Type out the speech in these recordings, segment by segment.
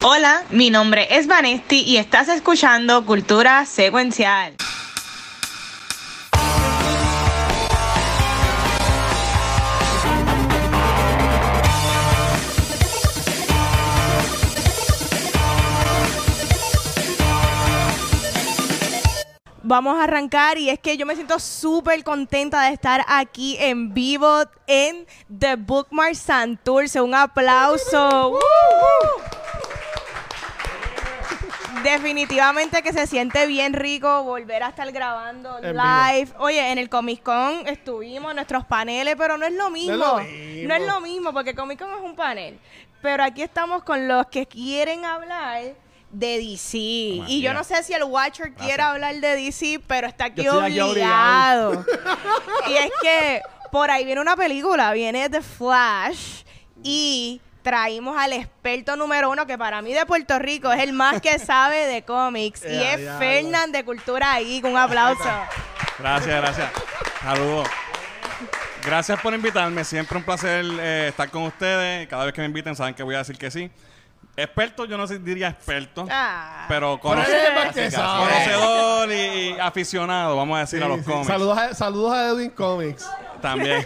Hola, mi nombre es Vanesti y estás escuchando Cultura Secuencial. Vamos a arrancar y es que yo me siento súper contenta de estar aquí en vivo en The Bookmark Santurce. Un aplauso. ¡Woo! Definitivamente que se siente bien rico volver a estar grabando En live. Oye, en el Comic Con estuvimos, nuestros paneles, pero no es lo mismo. lo mismo. No es lo mismo, porque Comic Con es un panel. Pero aquí estamos con los que quieren hablar de DC. y yo no sé si el Watcher quiere hablar de DC, pero está aquí Yo estoy aquí obligado. y es que por ahí viene una película, viene The Flash y traímos al experto número uno que para mí de Puerto Rico es el más que sabe de cómics y es. Fernán de Cultura Geek. Un aplauso. Gracias, gracias. Saludos. Gracias por invitarme. Siempre un placer eh, estar con ustedes. Cada vez que me inviten saben que voy a decir que sí. Experto, yo no diría experto, Ah. pero conocedor y, y aficionado, vamos a decir, Sí, a los sí. cómics. Saludos, a, saludos a Edwin Comics. También.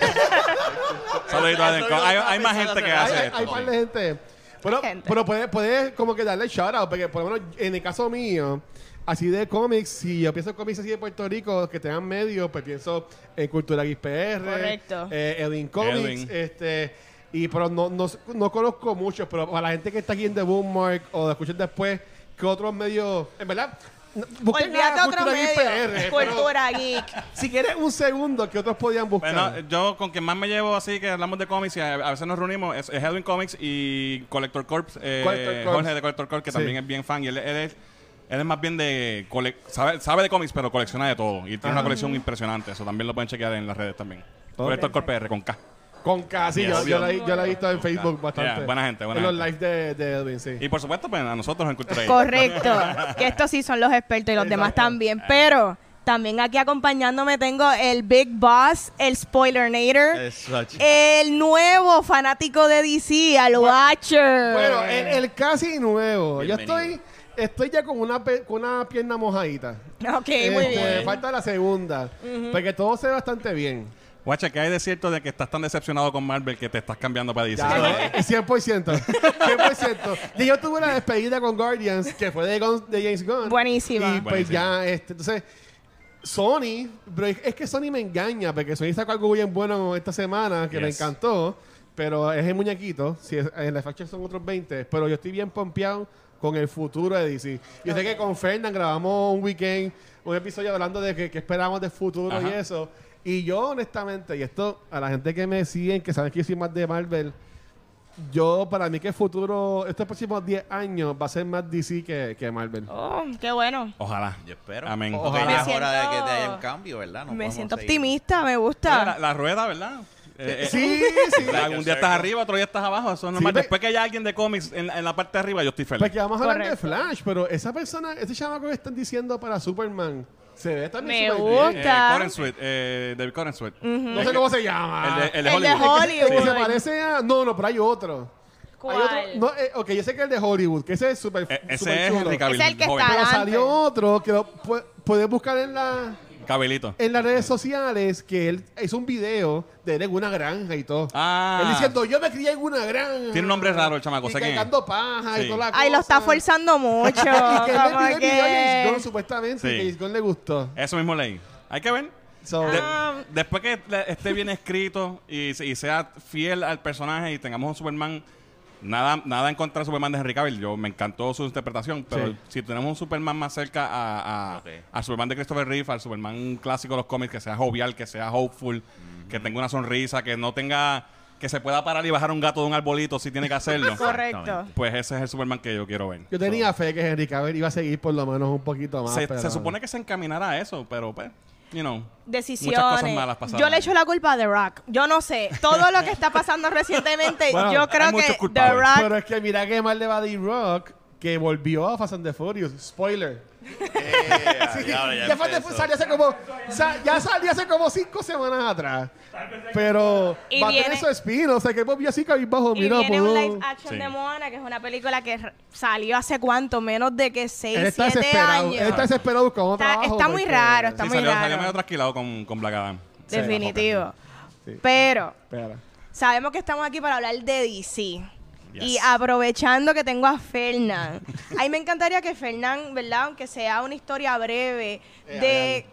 Saluditos a. Hay, hay más gente que hace hay, esto. hay par de gente. Pero, Gente. pero puedes puede como que darle shout out, porque por lo menos en el caso mío, así de cómics, si yo pienso en cómics así de Puerto Rico que tengan medios, pues pienso en Cultura Geek PR, Correcto. eh, Edwin Comics, Edwin. este y pero no, no, no conozco muchos, pero para la gente que está aquí en The Bookmark o de escuchen después, que otros medios, en verdad, busquen a otro Cultura Geek medio. Cultura Geek. si quieres un segundo, que otros podían buscar? Bueno, yo con quien más me llevo así que hablamos de cómics y a, a veces nos reunimos es, es Edwin Comics y Collector Corps, eh, Collector Corps. Jorge de Collector Corps, que Sí. también es bien fan y él, él es él es más bien de cole- sabe, sabe de cómics pero colecciona de todo y tiene una colección impresionante, eso también lo pueden chequear en las redes también. Collector Corps PR con K. Con casi, yo, Yes. yo, la, yo la he visto en Facebook bastante. Yeah, buena gente, buena En los gente. lives de, de Edwin, sí. Y por supuesto, pues a nosotros en Cultura. Correcto. que estos sí son los expertos y los demás también. Pero también aquí acompañándome tengo el Big Boss, el Spoilernator, el nuevo fanático de DC, al Watcher. Bueno, el, el casi nuevo. Yo estoy, estoy ya con una, pe- con una pierna mojadita. Ok, muy Este, bien. Falta la segunda. Porque todo se ve bastante bien. Guacha, ¿qué hay de cierto de que estás tan decepcionado con Marvel que te estás cambiando para DC? Ya, ¿no? 100%. 100%. Y yo tuve la despedida con Guardians, que fue de, Gun- de James Gunn. Buenísima. Y pues ya, este, entonces, Sony, pero es, que Sony me engaña, porque Sony sacó algo bien bueno esta semana que me encantó, pero es el muñequito, si es, en la facha son otros 20, pero yo estoy bien pompeado con el futuro de DC. Yo sé que con Fernand grabamos un weekend, un episodio hablando de que, que esperamos del futuro y Ajá. eso. Y yo, honestamente, y esto a la gente que me siguen, que saben que yo soy más de Marvel, yo, para mí que el futuro, estos próximos 10 años, va a ser más DC que, que Marvel. Oh, qué bueno. Ojalá. Yo espero. Amén. Ojalá. Ya es hora de que te haya un cambio, ¿verdad? No me siento seguir. optimista, me Oye, gusta. la, la rueda, ¿verdad? Eh, eh, Sí, sí. Algún día estás arriba, otro día estás abajo. Eso es normal. ve- Después que haya alguien de cómics en, en la parte de arriba, yo estoy feliz. Porque vamos a hablar de Correcto. Flash, pero esa persona, ese chamaco que están diciendo para Superman, se ve también Me súper bien. gusta. Eh, Coren Sweet, eh, David Coren Sweet. No sé cómo se llama. El de, el de El de Hollywood. Es que- se Hollywood. parece a... No, no, pero hay otro. ¿Cuál? Hay otro, no, eh, ok, yo sé que el de Hollywood, que ese es súper Eh, ese súper es chulo. Henry Cavill, Es el que joven. está- Pero Adelante. salió otro que lo pu- puedes buscar en la Cabelito. en las redes sociales que él hizo un video de él en una granja y todo. Ah. Él diciendo, yo me crié en una granja. Tiene un nombre raro el chamaco, Y cargando paja y Sí. toda la Ay, lo está forzando mucho. y que él le como pidió el video a James Gunn, que... supuestamente, Sí. y que James Gunn le gustó. Eso mismo leí. Hay que ver. So, De- Ah. después que le- esté bien escrito y, se- y sea fiel al personaje y tengamos un Superman, nada, nada en contra de Superman de Henry Cavill. Yo me encantó su interpretación, pero Sí. si tenemos un Superman más cerca a, a, Ok. al Superman de Christopher Reeve, al Superman clásico de los cómics, que sea jovial, que sea hopeful, que tenga una sonrisa, que no tenga, que se pueda parar y bajar un gato de un arbolito si tiene que hacerlo. Correcto. Pues ese es el Superman que yo quiero ver. yo tenía fe que Henry Cavill iba a seguir por lo menos un poquito más. Se, pero- se supone que se encaminará a eso, pero pues, you know. Decisiones. Muchas cosas malas. Yo le echo la culpa a The Rock. Yo no sé. Todo lo que está pasando recientemente, Bueno, yo creo que The culpables. Rock Pero es que mira que mal le va a The Rock que volvió a Fast and the Furious. Spoiler. Yeah, Sí, diablo, ya ya fue- salió hace como, sa- ya salió hace como cinco semanas atrás. Pero Y va a viene- tener su espino, o sea que Bobby así cabizbajo, Y mira, viene un live action Sí. de Moana, que es una película que salió hace cuánto, menos de que 6, Él está 7 desesperado, años. él está desesperado buscando Está- trabajo. está muy raro, está Sí, muy salió, raro. salió medio trasquilado con, con Black Adam. Definitivo. Sí. Pero Espera. sabemos que estamos aquí para hablar de DC. Yes. Y aprovechando que tengo a Fernán, a mí me encantaría que Fernán, ¿verdad? Aunque sea una historia breve, Eh, de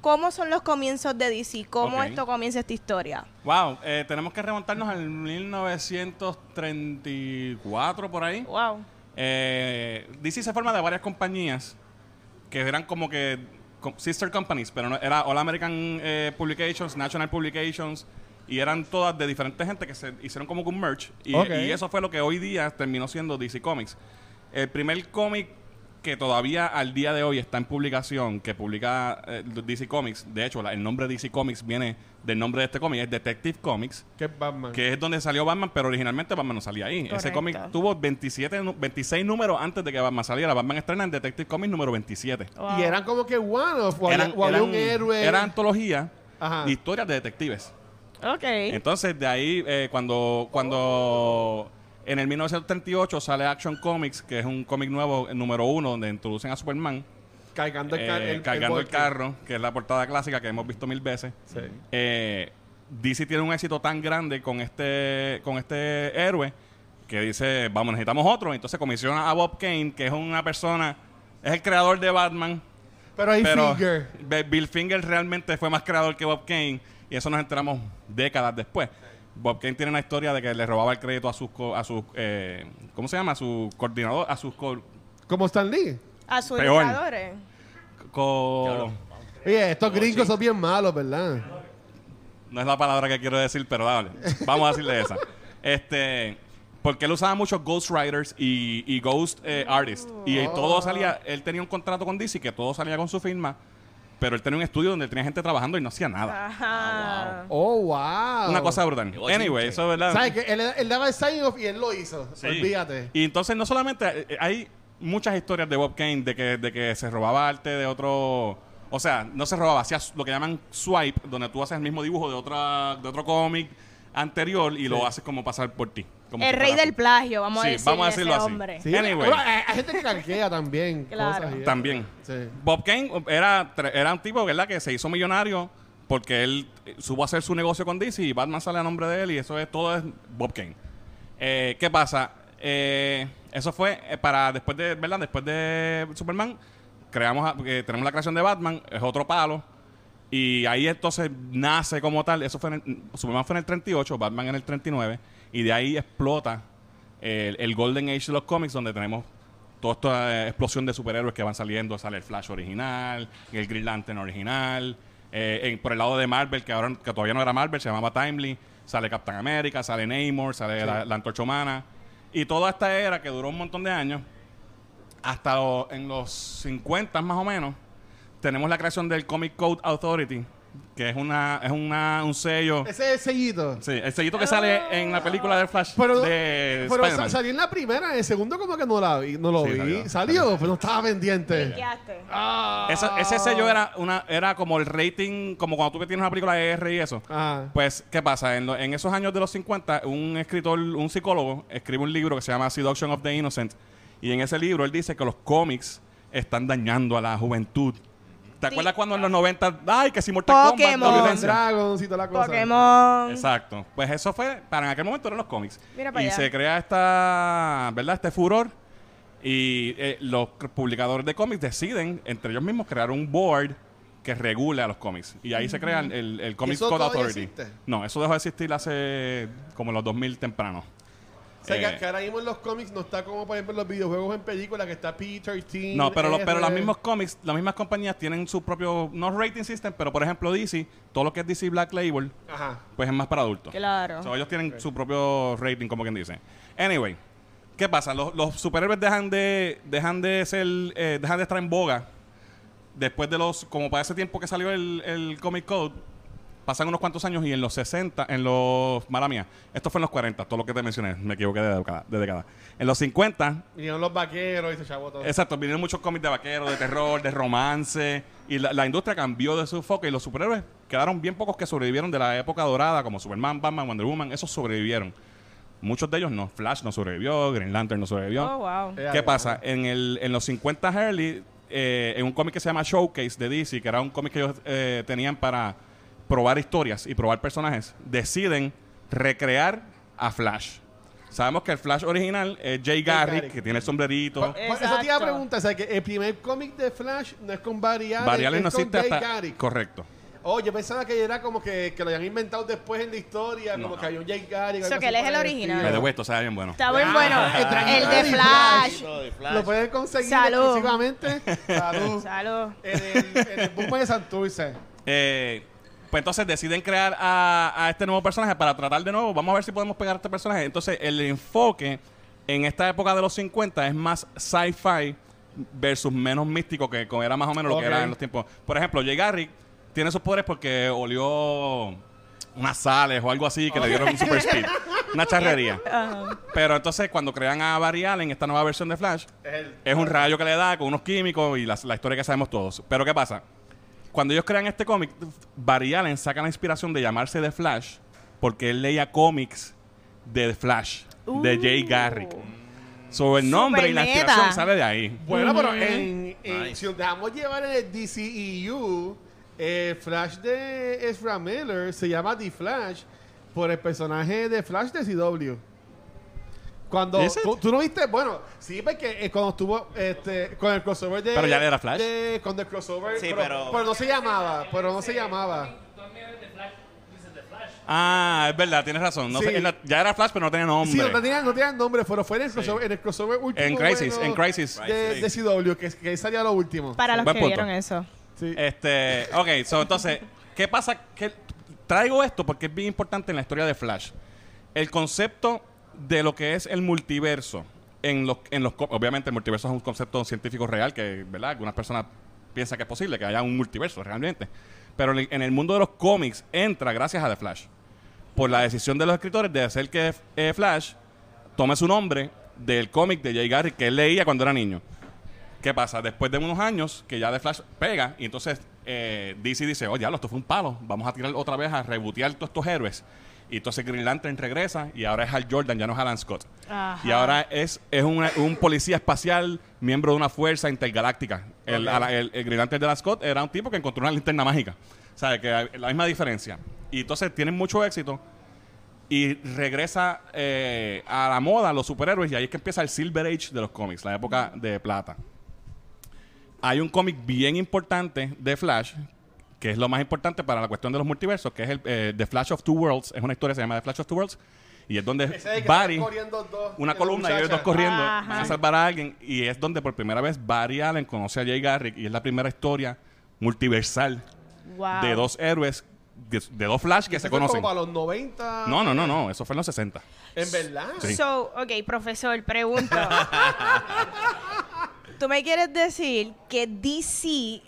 cómo son los comienzos de DC, cómo esto comienza esta historia. Wow, eh, tenemos que remontarnos al 1934 por ahí. Wow. Eh, DC se forma de varias compañías que eran como que sister companies, pero no, era All American Publications, National Publications, y eran todas de diferentes gente que se hicieron como que un merch. Y, eso fue lo que hoy día terminó siendo DC Comics. El primer cómic que todavía al día de hoy está en publicación, que publica eh, DC Comics, de hecho, la- el nombre DC Comics viene del nombre de este cómic, es Detective Comics Que es Batman. que es donde salió Batman, pero originalmente Batman no salía ahí. Ese cómic tuvo 27, nu- 26 números antes de que Batman saliera. Batman estrena en Detective Comics número 27. Wow. Y eran como que one of, o Eran, o había eran- un héroe. era antología Ajá. de historias de detectives. Ok. Entonces, de ahí, eh, cuando, cuando en el 1938 sale Action Comics, que es un cómic nuevo, el número uno, donde introducen a Superman, cargando el, car- eh, el- cargando el, carro, que es la portada clásica que hemos visto mil veces. Sí. eh, DC tiene un éxito tan grande con este con este héroe que dice, vamos, necesitamos otro. Entonces comisiona a Bob Kane, que es una persona, es el creador de Batman. Pero hay. Be- Bill Finger realmente fue más creador que Bob Kane y eso nos enteramos décadas después. Bob Kane tiene una historia de que le robaba el crédito a sus, co- a sus eh, ¿cómo se llama? A su coordinador, a sus co- Como Stan Lee. A sus Peor. ilustradores. co- Oye, estos gringos son bien malos, ¿verdad? No es la palabra que quiero decir, pero dale. Vamos a decirle esa. Este, porque él usaba muchos Ghost Writers y, y Ghost eh, Artists. Y eh, todo salía, él tenía un contrato con DC que todo salía con su firma, pero él tenía un estudio donde tenía gente trabajando y no hacía nada. Ajá. Oh, wow. Una cosa brutal. Anyway, eso es verdad. ¿Sabes que él, él daba el sign off y él lo hizo. Sí. Olvídate. Y entonces no solamente eh, hay muchas historias de Bob Kane de que, de que se robaba arte de otro, o sea, no se robaba, hacía lo que llaman swipe, donde tú haces el mismo dibujo de otra de otro cómic anterior y lo haces como pasar por ti. como El si rey del plagio, vamos a Sí, vamos a decirlo ese así. hombre. Sí, Anyway. bueno, hay, hay gente que calquea también. Claro. cosas. También. Sí. Bob Kane era, tre- era un tipo, ¿verdad? Que se hizo millonario porque él eh, supo hacer su negocio con DC y Batman sale a nombre de él y eso es todo es Bob Kane. Eh, ¿Qué pasa? Eh, eso fue para después de, ¿verdad? Después de Superman, creamos, eh, tenemos la creación de Batman, es otro palo. Y ahí entonces nace como tal, eso fue en el- Superman fue en el 38, Batman en el 39, y de ahí explota el, el Golden Age de los cómics, donde tenemos toda esta eh, explosión de superhéroes que van saliendo. Sale el Flash original, el Green Lantern original. eh, en- por el lado de Marvel, que ahora que todavía no era Marvel, se llamaba Timely. Sale Captain America, sale Namor, sale la, la Antorcha Humana. Y toda esta era que duró un montón de años, hasta lo- en los 50 más o menos, tenemos la creación del Comic Code Authority, que es una es una, un sello. Ese es el sellito. Sí, el sellito que sale en la película de Flash Pero, de pero Spider-Man. sa- salió en la primera, en el segundo como que no la vi, no lo Sí, vi. salió. Salió, pero no estaba pendiente. Ah. Esa- ese sello era una era como el rating, como cuando tú tienes una película de R y eso. Ah. Pues, ¿qué pasa? En, lo- en esos años de los 50, un escritor, un psicólogo, escribe un libro que se llama Seduction of the Innocent. Y en ese libro él dice que los cómics están dañando a la juventud. ¿Te acuerdas cuando en los 90, ay, que si Mortal Kombat, la Pokémon. violencia? Dragons y toda la cosa. Pokémon. Exacto. Pues eso fue, para en aquel momento eran los cómics. Mira para y allá. se crea esta, ¿verdad? Este furor. Y eh, los publicadores de cómics deciden, entre ellos mismos, crear un board que regule a los cómics. Y ahí se crea el, el, Comics eso Code todavía Authority. existe? No, eso dejó de existir hace como los 2000 temprano. O sea, que- Eh, que, ahora mismo en los cómics no está como, por ejemplo, en los videojuegos en películas, que está P13. No, pero, los, pero los R. mismos cómics, las mismas compañías tienen su propio, no rating system, pero por ejemplo DC, todo lo que es DC Black Label, Ajá. pues es más para adultos. Claro. So, ellos tienen su propio rating, como quien dice. Anyway, ¿qué pasa? Los, los superhéroes dejan de dejan de ser eh, dejan de estar en boga después de los como para ese tiempo que salió el, el Comic Code pasan unos cuantos años y en los 60, en los, mala mía, esto fue en los 40, todo lo que te mencioné, me equivoqué de década. De década. En los 50, Vinieron los vaqueros y se chavó todo. exacto, vinieron muchos cómics de vaqueros, de terror, de romance, y la, la industria cambió de su foco y los superhéroes quedaron bien pocos que sobrevivieron de la época dorada, como Superman, Batman, Wonder Woman, esos sobrevivieron. Muchos de ellos no. Flash no sobrevivió, Green Lantern no sobrevivió. Oh, wow. Eh, ¿Qué pasa? En, el, en los 50 early, eh, en un cómic que se llama Showcase de DC, que era un cómic que ellos eh, tenían para probar historias y probar personajes, deciden recrear a Flash. Sabemos que el Flash original es Jay Garrick, Garrick. que tiene el sombrerito. Pues, pues, eso te iba a preguntar, o sea, que el primer cómic de Flash no es con Barry Allen, Barry Allen es no con existe Jay hasta... Garrick. Correcto. Oh, yo pensaba que era como que, que lo habían inventado después en la historia, No, como no. que había un Jay Garrick. So algo que él es el original. Me de esto sea bien bueno. Está muy Ah, bueno. el El de Flash. Lo de Flash. Lo pueden conseguir Salud. exclusivamente Salud. Salud. en el, en el Boom de Santurce. Eh, pues entonces deciden crear a, a este nuevo personaje para tratar de nuevo. Vamos a ver si podemos pegar a este personaje. Entonces, el enfoque en esta época de los 50 es más sci-fi versus menos místico que como era más o menos lo que era en los tiempos. Por ejemplo, Jay Garrick tiene sus poderes porque olió unas sales o algo así que le dieron un super speed. Una charrería. Pero entonces, cuando crean a Barry Allen, esta nueva versión de Flash, es un rayo que le da con unos químicos y la, la historia que sabemos todos. Pero ¿qué pasa? Cuando ellos crean este cómic, Barry Allen saca la inspiración de llamarse The Flash porque él leía cómics de The Flash, de Jay Garrick. Sobre el nombre y la inspiración sale de ahí. Bueno, pero en, en- Nice. si nos dejamos llevar en el DCEU, el Flash de Ezra Miller se llama The Flash por el personaje de Flash de CW. Cuando tú, tú no viste, bueno, sí, porque eh, cuando estuvo este, con el crossover de. Pero ya era Flash. de- con el crossover. Sí, pero- pero no se llamaba, pero no se llamaba. Ah, es verdad, tienes razón. No Sí. sé, ya era Flash, pero no tenía nombre. Sí, no tenía, no tenía nombre, pero fue en el crossover, en el crossover último. En Crisis, bueno en Crisis. De, de CW, que, que salía lo último. Para los Buen que punto. vieron eso. Sí. Este, ok, so, entonces, ¿qué pasa? Que traigo esto porque es bien importante en la historia de Flash. El concepto de lo que es el multiverso. En los, en obviamente el multiverso es un concepto científico real que, ¿verdad? Algunas personas piensan que es posible que haya un multiverso realmente. Pero en el mundo de los cómics entra gracias a The Flash. Por la decisión de los escritores de hacer que eh, Flash tome su nombre del cómic de Jay Garrick que él leía cuando era niño. ¿Qué pasa? Después de unos años que ya The Flash pega y entonces eh, DC dice, oye, diablo, esto fue un palo, vamos a tirar otra vez a rebotear todos estos héroes. Y entonces Green Lantern regresa y ahora es Hal Jordan, ya no es Alan Scott. Ajá. Y ahora es, es una- un policía espacial, miembro de una fuerza intergaláctica. El, Ok. Ala- el- el Green Lantern de Alan Scott era un tipo que encontró una linterna mágica. O sea, que hay la misma diferencia. Y entonces tienen mucho éxito y regresa eh, a la moda los superhéroes y ahí es que empieza el Silver Age de los cómics, la época de plata. Hay un cómic bien importante de Flash, que es lo más importante para la cuestión de los multiversos, que es el eh, The Flash of Two Worlds. Es una historia que se llama The Flash of Two Worlds. Y es donde Ese es el que Barry, están corriendo dos, una columna y ellos dos corriendo, Ajá. van a salvar a alguien. Y es donde por primera vez Barry Allen conoce a Jay Garrick y es la primera historia multiversal Wow. de dos héroes, de, de dos Flash que se conocen. como para los 90. No, no, no, no, eso fue en los 60. En verdad. Sí. So, ok, profesor, pregunto. ¿Tú me quieres decir que DC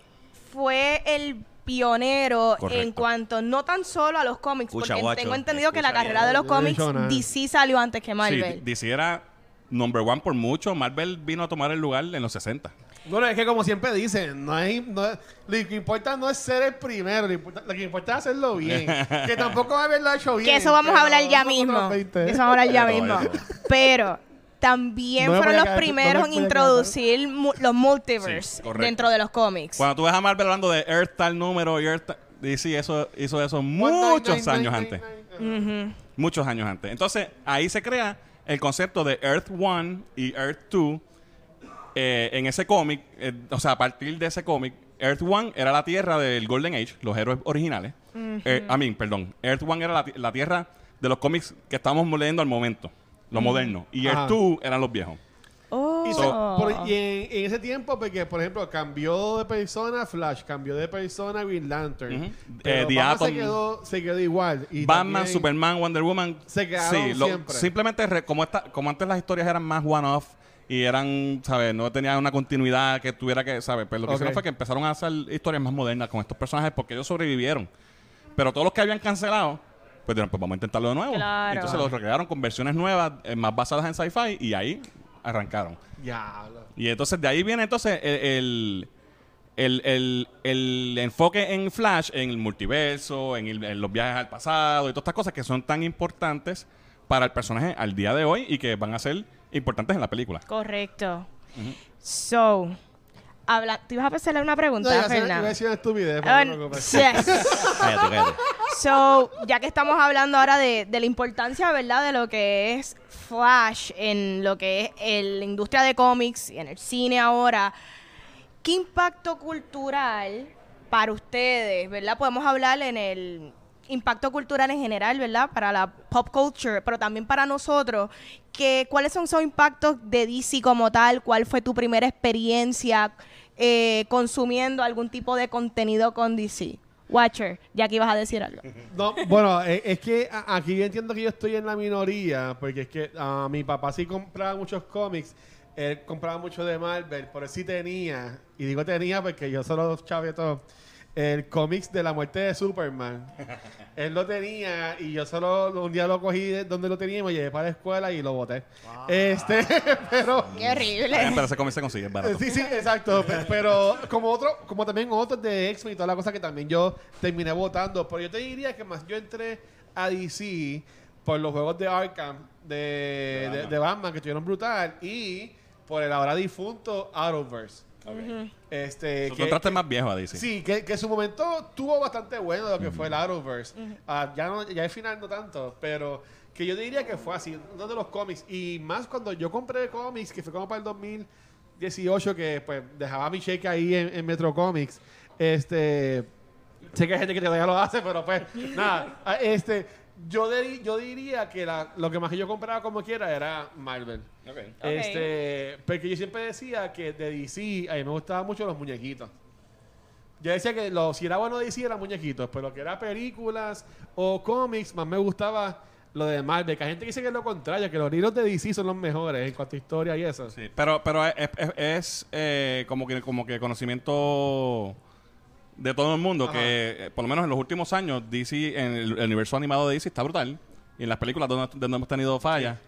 fue el pionero Correcto. en cuanto no tan solo a los cómics? Escucha, porque guacho, tengo entendido que la carrera de los no he cómics. DC salió antes que Sí, Marvel. DC era number one por mucho. Marvel vino a tomar el lugar en los 60. Bueno, es que como siempre dicen, no hay, no, lo que importa no es ser el primero, lo, importa- lo que importa es hacerlo bien. que tampoco va a haberlo hecho bien. que eso vamos a hablar ya mismo. unos 20. De eso vamos a hablar ya mismo. Pero también No fueron a los primeros no en a introducir mu- los multiverse Sí, dentro de los cómics. Cuando tú ves a Marvel hablando de Earth tal número y Earth tal- DC eso, hizo eso muchos años antes. Muchos años antes. Entonces, ahí se crea el concepto de Earth 1 y Earth 2 eh, en ese cómic. eh, o sea, a partir de ese cómic, Earth 1 era la tierra del Golden Age, los héroes originales. Eh, I mean, perdón. Earth 1 era la, la tierra de los cómics que estamos leyendo al momento, los modernos. Y Ajá. Earth 2 eran los viejos. Oh. Y, se- por- y en, en ese tiempo, porque por ejemplo, cambió de persona Flash, cambió de persona Green Lantern. Ujú. Pero Eh, The Batman se quedó, se quedó igual. Y Batman, también- Superman, Wonder Woman. Se quedaron sí, lo- siempre. simplemente re- como, esta, como antes las historias eran más one-off y eran, ¿sabes? No tenían una continuidad que tuviera que, ¿sabes? Pues lo que Ok. hicieron fue que empezaron a hacer historias más modernas con estos personajes porque ellos sobrevivieron. Pero todos los que habían cancelado, pues dijeron, pues vamos a intentarlo de nuevo. Claro. Entonces los recrearon con versiones nuevas, eh, más basadas en sci-fi, y ahí arrancaron. Diablo. Y entonces de ahí viene entonces el, el, el, el- el enfoque en Flash, en el multiverso, en, el- en los viajes al pasado y todas estas cosas que son tan importantes para el personaje al día de hoy y que van a ser importantes en la película. Correcto. So, habla, ¿te ibas a hacerle una No, pregunta, a decir- iba a decir una estupidez. pero no yes. Cállate, cállate. So, ya que estamos hablando ahora de, de la importancia, ¿verdad? De lo que es Flash en lo que es la industria de cómics y en el cine ahora, ¿qué impacto cultural para ustedes, ¿verdad? Podemos hablar en el impacto cultural en general, ¿verdad? Para la pop culture, pero también para nosotros, que, ¿cuáles son esos impactos de DC como tal? ¿Cuál fue tu primera experiencia eh, consumiendo algún tipo de contenido con DC? Watcher, ya que ibas a decir algo. No, bueno, eh, es que aquí yo entiendo que yo estoy en la minoría, porque es que ah, mi papá sí compraba muchos cómics, él compraba mucho de Marvel, por eso sí tenía, y digo tenía porque yo solo chavé todo, el cómics de la muerte de Superman. él lo tenía y yo solo un día lo cogí de donde lo tenía y me llevé para la escuela y lo boté. Este, pero... Qué horrible. Pero ese cómic se consigue, es barato. Sí, sí, exacto. Pe- Pero como otro, como también otros de X-Men y toda la cosa que también yo terminé votando. Pero yo te diría que más yo entré a DC por los juegos de Arkham de, de, de Batman, que estuvieron brutal. Y por el ahora difunto Arrowverse. Este, Tú que- entraste más viejo a DC. Sí, que, que en su momento tuvo bastante bueno lo que fue el Arrowverse. Ah, ya, no, ya al final no tanto, pero que yo diría que fue así, uno de los cómics. Y más cuando yo compré cómics, que fue como para el 2018, que pues dejaba mi cheque ahí en, en Metro Comics. Este, sé que hay gente que todavía lo hace, pero pues nada. Ah, Este, yo, di- yo diría que la- lo que más que yo compraba como quiera era Marvel. Este, porque yo siempre decía que de DC a mí me gustaban mucho los muñequitos. Yo decía que lo, si era bueno DC eran muñequitos, pero lo que era películas o cómics, más me gustaba lo de Marvel. Que hay gente que dice que es lo contrario, que los libros de DC son los mejores en cuanto a historia y eso. Sí, pero, pero es, es- es, eh, como, que, como que conocimiento de todo el mundo Ajá. que, eh, por lo menos en los últimos años, DC, en el, el universo animado de DC está brutal. Y en las películas donde, donde hemos tenido fallas.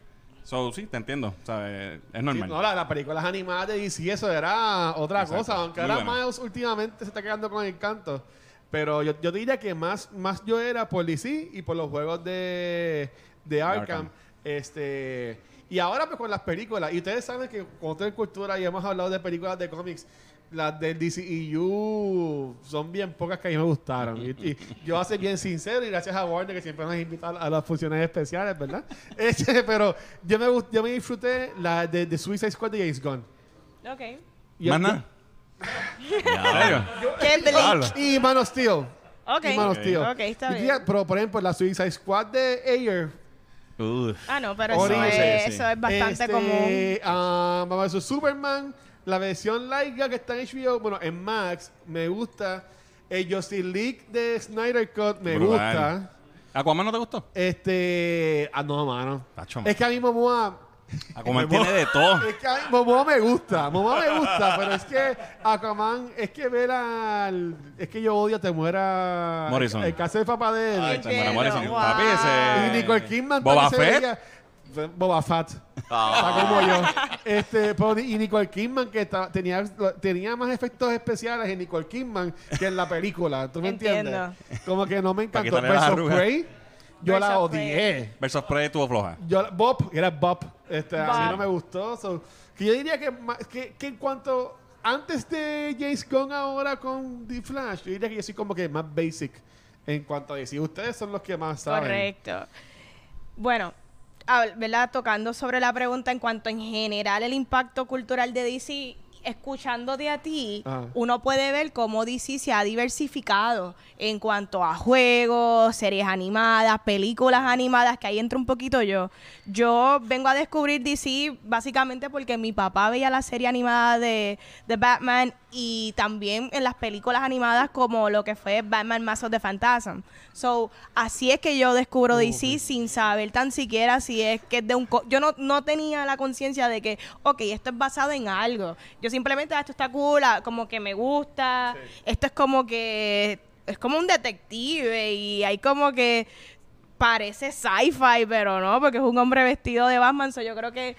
So, sí, te entiendo. Eh, es Sí, normal. no, la- las películas animadas de DC, eso era otra Exacto. cosa. Aunque Muy ahora bueno. Miles últimamente se está quedando con el canto. Pero yo, yo diría que más, más yo era por DC y por los juegos de, de Arkham. Arkham. Este, y ahora pues con las películas. Y ustedes saben que con en cultura y hemos hablado de películas de cómics. Las del DCEU son bien pocas que a mí me gustaron. Y, y yo voy a ser bien sincero y gracias a Warner que siempre nos invita a, a las funciones especiales, ¿verdad? Este, pero yo me, yo me disfruté la de, de Suicide Squad de James Gunn. Ok. Y bleak. Y Man of Steel. Ok. Y Man of Steel. Ok, está bien. Pero, por ejemplo, la Suicide Squad de Ayer. Uf. Ah, no, pero eso, es, Sí, sí. eso es bastante este, común. ah, vamos a ver, Superman, la versión laica que está en HBO, bueno, en Max, me gusta. El Justice League de Snyder Cut me Brutal. gusta. ¿Aquaman no te gustó? Este. Ah, no, mano. Tacho, Es que a mí Momoa. Aquaman tiene de todo. Es que a mí Momoa me gusta, Momoa me gusta, pero es que Aquaman, es que ver al... Es que yo odio a te muera... Morrison. El, caso de papá de él. Ay, te muera Morrison. Wow. Papi, ese... y Nicole Kidman Boba Fett. veía- Boba Fett. Está como yo. Este, pero- y Nicole Kidman que estaba- tenía, tenía más efectos especiales en Nicole Kidman que en la película. ¿Tú me entiendes? Entiendo. Como que no me Para encantó. quitarle las Versus arrugas. Prey, yo Birds la odié. Versus Prey estuvo floja. Yo, la- Bob, era Bob. Este, A mí Bob. no me gustó. so, que yo diría que, ma- que, que en cuanto. Antes de James Gunn ahora con The Flash, yo diría que yo soy como que más basic en cuanto a decir. Ustedes son los que más saben. Correcto. Bueno, ¿verdad? Tocando sobre la pregunta en cuanto en general el impacto cultural de DC, escuchándote a ti, Ajá. uno puede ver cómo DC se ha diversificado en cuanto a juegos, series animadas, películas animadas, que ahí entra un poquito yo. Yo vengo a descubrir DC básicamente porque mi papá veía la serie animada de, de Batman y también en las películas animadas como lo que fue Batman Mask of the Phantasm. So, así es que yo descubro DC sin saber tan siquiera si es que es de un... co- Yo no, no tenía la conciencia de que, ok, esto es basado en algo. Yo simplemente, ah, esto está cool, ah, como que me gusta, esto es como que es como un detective y hay como que parece sci-fi, pero no, porque es un hombre vestido de Batman. So yo creo que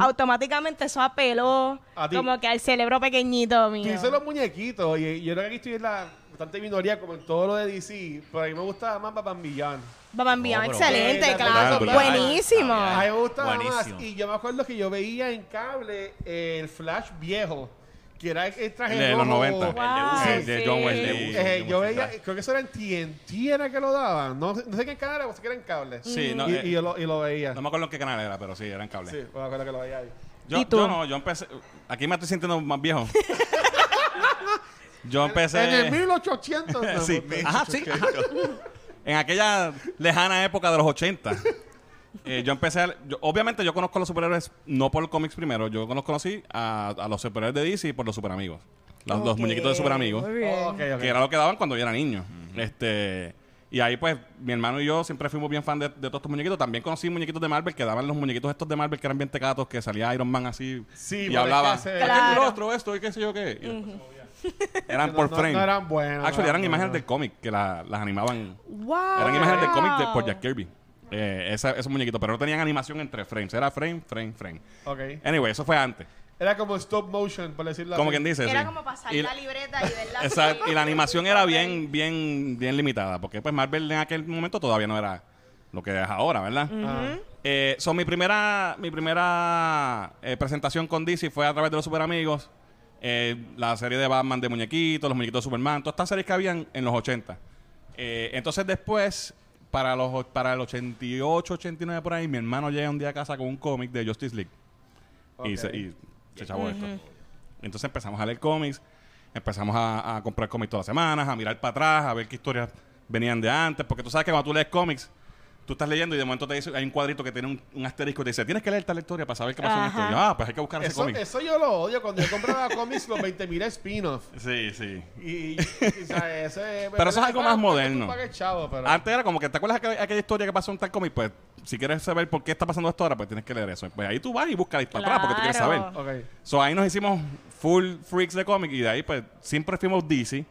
automáticamente eso apeló A ti. como que al cerebro pequeñito mío. Tú dices los muñequitos, y yo creo que aquí estoy en la bastante minoría, como en todo lo de DC, pero a mí me gustaba más Batman Beyond. Batman Beyond, pero- excelente, claro, buenísimo. A mí me gustaba Buenísimo. más. Y yo me acuerdo que yo veía en cable el Flash viejo, que era el traje de los rojo. 90. Wow, El de John sí. Wesley. Eh, yo veía, creo que eso era en TNT, era que lo daban. No, no sé qué canal era, o sé que era en cable. Sí, no, y, eh, y yo lo, y lo veía. No me acuerdo en qué canal era, pero sí, era en cable. Sí, me acuerdo que lo veía ahí. Yo, ¿Y tú? yo no, yo empecé. Aquí me estoy sintiendo más viejo. yo empecé. En el 1800. no, Sí, pues, ajá, sí, ajá. En aquella lejana época de los 80. Eh, yo empecé a, yo- obviamente yo conozco a los superhéroes no por cómics primero, yo los conocí a, a los superhéroes de DC por los superamigos. Los, los muñequitos de superamigos. muy bien. Oh, ok, ok. Que era lo que daban cuando yo era niño. Este. Y ahí, pues, mi hermano y yo siempre fuimos bien fan de, de todos estos muñequitos. También conocí muñequitos de Marvel que daban los muñequitos estos de Marvel que eran bien tecatos, que salía Iron Man así. Sí, y hablaba. es que se- "Este es Claro. el rostro, esto y qué sé yo qué. Y Eran No, por no, frame. no eran buenos, Actually, no eran eran imágenes del cómic que la- las animaban. Wow. Eran imágenes del cómic de, por Jack Kirby. Eh, esa- esos muñequitos, pero no tenían animación entre frames. Era frame, frame, frame. Ok. Anyway, eso fue antes. Era como stop motion, por decirlo Como así. quien dice. Era sí. como pasar Y- la libreta y verla. Exacto, y la animación era bien, bien, bien limitada, porque pues Marvel en aquel momento todavía no era lo que es ahora, ¿verdad? Ah. Eh, so, mi primera, mi primera eh, presentación con DC fue a través de los Super Amigos, eh, la serie de Batman de muñequitos, los muñequitos de Superman, todas estas series que habían en los 80. Eh, entonces después, para los para el 88, 89 por ahí, mi hermano llega un día a casa con un cómic de Justice League. Y, se, y se chavó esto. Entonces empezamos a leer cómics, empezamos a, a comprar cómics todas las semanas, a mirar para atrás, a ver qué historias venían de antes, porque tú sabes que cuando tú lees cómics, tú estás leyendo y de momento te dice, hay un cuadrito que tiene un, un asterisco y te dice, tienes que leer tal historia para saber qué pasó en. Y yo, ah, pues hay que buscar ese Eso, cómic. eso yo lo odio. Cuando yo compraba cómics, los 20.000 spin-off. Sí, sí. Y, y, y, ese- Pero eso es algo más moderno. pagues chavo, pero- Antes era como que, ¿te acuerdas aquella, aquella historia que pasó en tal cómic? Pues, si quieres saber por qué está pasando esto ahora, pues tienes que leer eso. Pues ahí tú vas y buscas para atrás porque tú quieres saber. Claro. Ok. So ahí nos hicimos full freaks de cómic y de ahí pues siempre fuimos DC.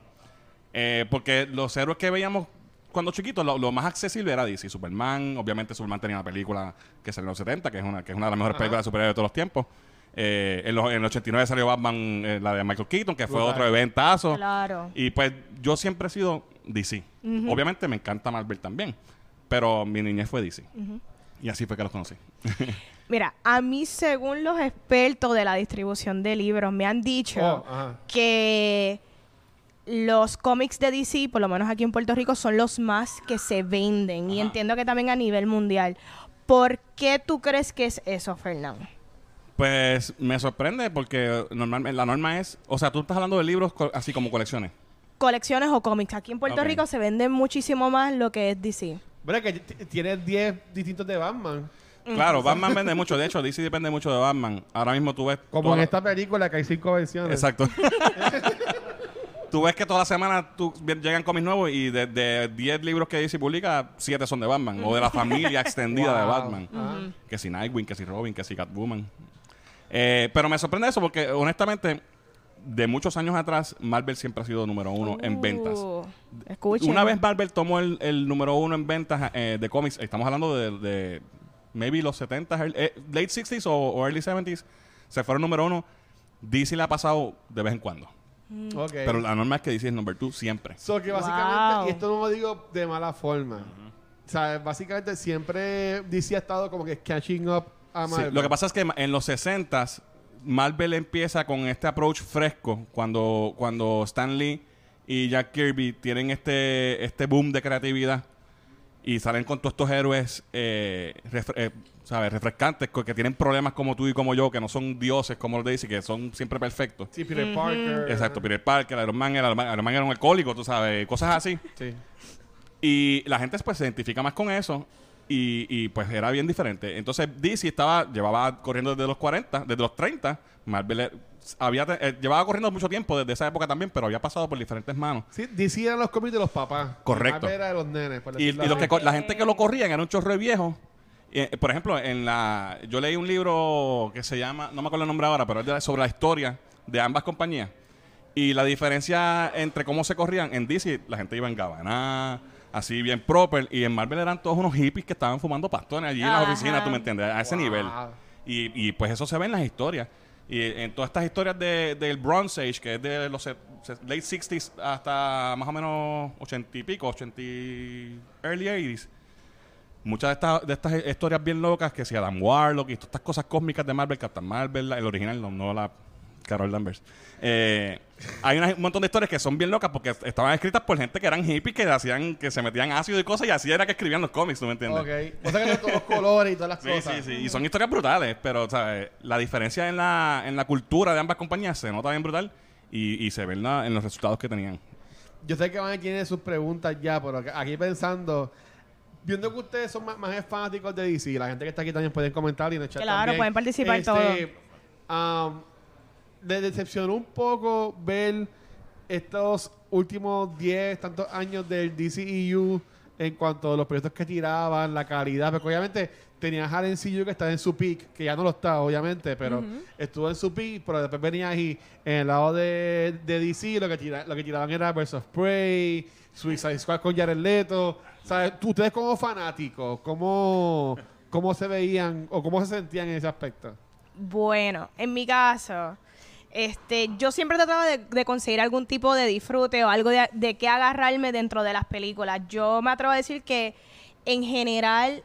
eh, porque los héroes que veíamos cuando chiquitos, lo, lo más accesible era DC. Superman, obviamente Superman tenía una película que salió en los 70, que es una, que es una de las mejores Ajá. películas de superhéroes de todos los tiempos. Eh, en, los, en el 89 salió Batman, eh, la de Michael Keaton, que fue Brutal. otro eventazo. Claro. Y pues yo siempre he sido DC. Obviamente me encanta Marvel también. Pero mi niñez fue DC. Y así fue que los conocí. Mira, a mí, según los expertos de la distribución de libros, me han dicho Oh, que los cómics de DC, por lo menos aquí en Puerto Rico, son los más que se venden. Y entiendo que también a nivel mundial. ¿Por qué tú crees que es eso, Fernando? Pues me sorprende porque normalmente la norma es, o sea, tú estás hablando de libros co- así como colecciones. Colecciones o cómics. Aquí en Puerto. Rico se venden muchísimo más lo que es DC. Bueno, que tienes 10 distintos de Batman. Claro, Batman vende mucho. De hecho, DC depende mucho de Batman. Ahora mismo tú ves. Como en la- esta película que hay cinco versiones. Exacto. tú ves que toda la semana tú, llegan cómics nuevos y de, de 10 libros que DC publica, 7 son de Batman. O de la familia extendida de. Batman. Que si Nightwing, que si Robin, que si Catwoman. Eh, pero me sorprende eso porque, honestamente, de muchos años atrás, Marvel siempre ha sido número uno en ventas. Uh, Escuchen. Una vez Marvel tomó el, el número uno en ventas eh, de cómics, estamos hablando de, de maybe los 70s, early- eh, late 60s o, o early 70s, se fueron número uno. DC le ha pasado de vez en cuando. Ok. Pero la norma es que DC es number two siempre. So que básicamente, Wow. y esto no lo digo de mala forma. O sea, básicamente siempre DC ha estado como que catching up a Sí, Marvel. lo que pasa es que en los 60s, Marvel empieza con este approach fresco cuando, cuando Stan Lee y Jack Kirby tienen este, este boom de creatividad y salen con todos estos héroes eh, eh, ¿sabes? refrescantes que tienen problemas como tú y como yo, que no son dioses como los de DC, que son siempre perfectos. Sí, Peter Parker. Exacto, Peter Parker, Iron Man, el Iron Man, era un alcohólico, tú sabes, cosas así. Sí. Y la gente pues se identifica más con eso y, y, pues era bien diferente. Entonces DC estaba, llevaba corriendo desde los 40, desde los 30. Marvel eh, había, te- eh, llevaba corriendo mucho tiempo desde esa época también, pero había pasado por diferentes manos. Sí, DC eran los cómics de los papás. Correcto. Marvel era de los nenes. por Y, los que, la gente que lo corrían era un chorro de viejos. Eh, por ejemplo, en la yo leí un libro que se llama, no me acuerdo el nombre ahora, pero es de- sobre la historia de ambas compañías. Y la diferencia entre cómo se corrían, en DC la gente iba en gabana, así bien proper, y en Marvel eran todos unos hippies que estaban fumando pastones allí en las oficinas, tú me entiendes, a ese Wow. nivel. Y, y pues eso se ve en las historias. Y en todas estas historias de- del Bronze Age, que es de los late 60s hasta más o menos 80 y pico, 80 y early 80s, muchas de estas, de estas historias bien locas, que si Adam Warlock y todas estas cosas cósmicas de Marvel, Captain Marvel, la- el original, no, no la Carol Danvers. Eh, hay una- un montón de historias que son bien locas porque estaban escritas por gente que eran hippies, que hacían, que se metían ácido y cosas, y así era que escribían los cómics, ¿tú me entiendes? Ok. O sea que todos los colores y todas las Sí, cosas. sí, sí. Y son historias brutales, pero ¿sabes? la diferencia en la, en la cultura de ambas compañías se nota bien brutal y, y se ve en, la- en los resultados que tenían. Yo sé que van a tener sus preguntas ya, pero aquí pensando, viendo que ustedes son más, más fanáticos de DC, la gente que está aquí también pueden comentar y en el chat Claro, también. pueden participar am, ¿Les decepcionó un poco ver estos últimos 10, tantos años del DCEU en cuanto a los proyectos que tiraban, la calidad? Porque obviamente tenía a CU que está en su peak, que ya no lo está, obviamente, pero estuvo en su peak, pero después venía ahí en el lado de, de DC, lo que, tira- lo que tiraban era Birds of Prey, Suicide Squad con Jared Leto. ¿Sabes? Ustedes como fanáticos, ¿cómo, ¿cómo se veían o cómo se sentían en ese aspecto? Bueno, en mi caso, este, yo siempre trataba de, de conseguir algún tipo de disfrute o algo de, de qué agarrarme dentro de las películas. Yo me atrevo a decir que en general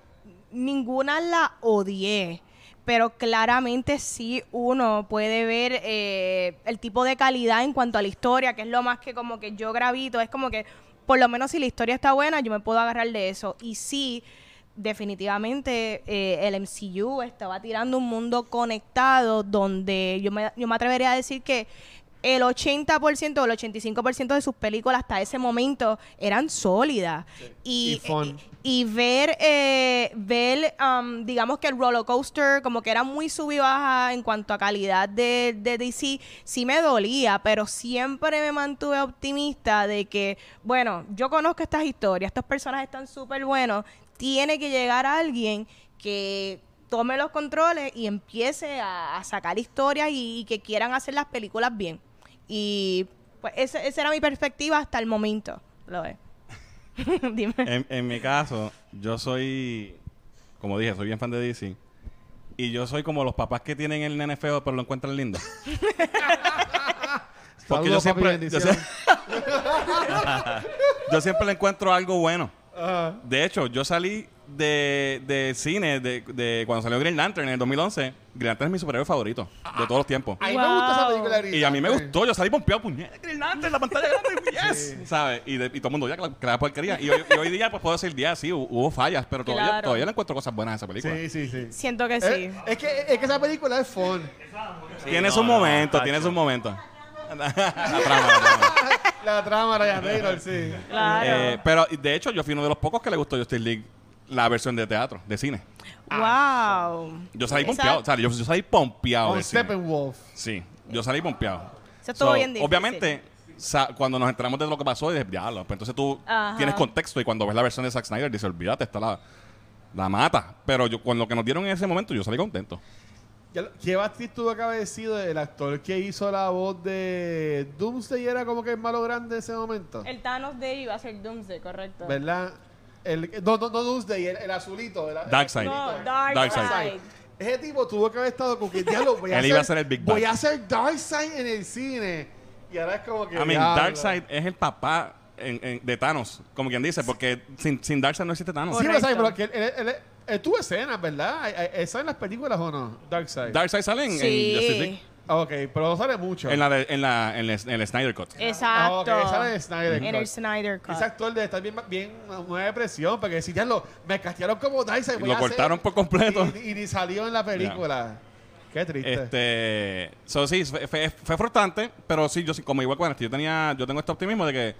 ninguna la odié. Pero claramente sí uno puede ver eh, el tipo de calidad en cuanto a la historia, que es lo más que como que yo gravito. Es como que, por lo menos si la historia está buena, yo me puedo agarrar de eso. Y sí, definitivamente eh, el MCU estaba tirando un mundo conectado donde yo me, yo me atrevería a decir que el 80% o el 85% de sus películas hasta ese momento eran sólidas. Y, Y fun. y ver, eh, ver um, digamos que el roller coaster como que era muy sub y baja en cuanto a calidad de, de DC, sí me dolía, pero siempre me mantuve optimista de que, bueno, yo conozco estas historias, estos personajes están súper buenos, tiene que llegar alguien que tome los controles y empiece a, a sacar historias y, y que quieran hacer las películas bien. Y pues esa, esa era mi perspectiva hasta el momento. Lo es. Dime. En, en mi caso, yo soy, como dije, soy bien fan de DC. Y yo soy como los papás que tienen el nene feo pero lo encuentran lindo. Porque yo Saludos, papi, siempre, yo, bendición. sie- yo siempre le encuentro algo bueno. Ajá. De hecho, yo salí de, de cine de, de cuando salió Green Lantern en el 2011. Green Lantern es mi superhéroe favorito de todos los tiempos. A mí me gusta esa película de Green Y a mí me gustó, yo salí pompeado, puñeta, Green Lantern, la pantalla grande, yes, ¿sabes? Y, de- y todo el mundo, ya que la, que la porquería. Y hoy, y hoy día, pues puedo decir, día sí, hu- hubo fallas, pero todavía, Claro. todavía le encuentro cosas buenas a esa película. Sí, sí, sí. Siento que sí. Eh, es, que, es que esa película es fun. tiene no, sus no, momentos, tacho. tiene sus momentos. la trama, la trama. La trama, Ryan Reynolds, sí. Claro. Eh, pero de hecho, yo fui uno de los pocos que le gustó Justice League la versión de teatro, de cine. wow. Yo salí Esa- pompeado, o sea, yo, yo salí pompeado. Con del cine. Steppenwolf. Sí, yo salí pompeado. Eso estuvo So, bien difícil. Obviamente, sa- cuando nos enteramos de lo que pasó, dije, diablo, pues entonces tú Ajá. tienes contexto y cuando ves la versión de Zack Snyder, dices, olvídate, está la, la mata. Pero yo, con lo que nos dieron en ese momento, yo salí contento. Ya lo- ¿Qué actriz tuvo que haber sido el actor que hizo la voz de Doomsday? Era como que el malo grande en ese momento. El Thanos de iba a ser Doomsday, correcto. ¿Verdad? El, no, no, no Doomsday, el, el azulito. el- el Darkseid. No, Darkseid. Side. Ese tipo tuvo que haber estado con que diablo, voy a Él hacer, iba a ser el Big. Voy a hacer Darkseid en el cine. Y ahora es como que. I mean. Darkseid es el papá en- en- de Thanos, como quien dice, porque sin, sin Darkseid no existe Thanos. Sí, pero, ¿sabes? Correcto. pero que él, él, él- él tuvo escenas, ¿verdad? ¿Hay- hay- ¿Está en las películas o no? Darkseid. Darkseid sale en, en Sí. Justice League. Ok, pero no sale mucho. En, la de- en, la, en, el, en el Snyder Cut. Exacto. Ah, ok, sale en Snyder En el. Snyder Cut. Ese actor debe estar bien, bien una depresión, porque si ya lo, me castearon como voy Lo a hacer- cortaron por completo. Y, y ni salió en la película. Qué triste. Este, so, sí, fue, fue, fue frustrante, pero sí, yo sí, como igual con este, yo tenía, yo tengo este optimismo de que,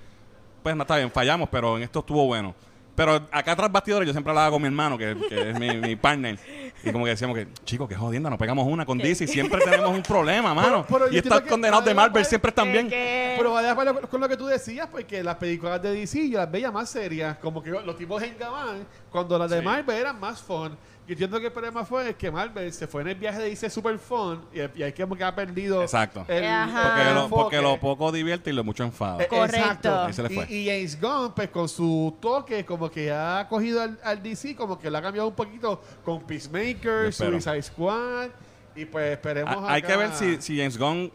pues no está bien, fallamos, pero en esto estuvo bueno. Pero acá tras bastidores yo siempre hablaba con mi hermano, que, que es mi, mi partner, y como que decíamos que, chicos, qué jodienda, nos pegamos una con DC, siempre tenemos un problema, mano. pero y estos condenados de Marvel siempre están bien. que- Pero va de acuerdo con lo que tú decías, porque las películas de DC yo las veía más serias, como que los tipos en Gabán, cuando las de Sí. Marvel eran más fun. Yo Y entiendo que el problema fue que Marvel se fue en el viaje de DC Super Fun y, y hay como que ha perdido. Exacto. el- Ajá. Porque, el lo, porque lo poco divierte y lo mucho enfada. Eh, Correcto. Exacto. Y, y James Gunn, pues con su toque, como que ha cogido al, al DC, como que lo ha cambiado un poquito con Peacemaker. Suicide Squad. Y pues esperemos. Ha- hay acá- que ver si, si James Gunn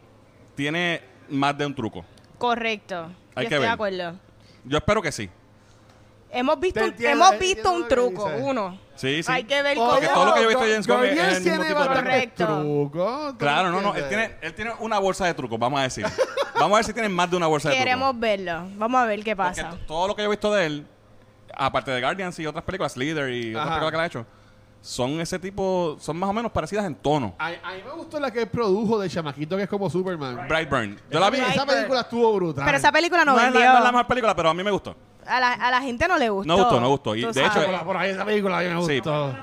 tiene más de un truco. Correcto. Hay Yo que estoy ver. de acuerdo. Yo espero que sí. Hemos visto, Te un, entiendo, hemos visto entiendo un lo que truco, dices. uno. Sí, sí. Hay que ver Oh, cómo... Porque todo lo que yo he visto de James Gunn es Guardians el mismo tipo de truco. trucos, ¿tú Claro, no, no. Él entiendes? tiene, él tiene una bolsa de trucos, vamos a decir. Vamos a ver si tiene más de una bolsa de trucos. Queremos verlo. Vamos a ver qué Porque pasa. t- todo lo que yo he visto de él, aparte de Guardians y otras películas, Leader y otras Ajá. películas que él ha hecho, son ese tipo, son más o menos parecidas en tono. A, a mí me gustó la que él produjo de Chamaquito, que es como Superman. Brightburn. Yo la vi. Esa Brightburn. película estuvo brutal. Pero esa película no, No, es la, vendió. no es la mejor película, pero a mí me gustó. A, la, a la gente no le gustó. No gustó, no gustó. Y de hecho, sabes. Por, la- por ahí esa película a mí me Sí. gustó.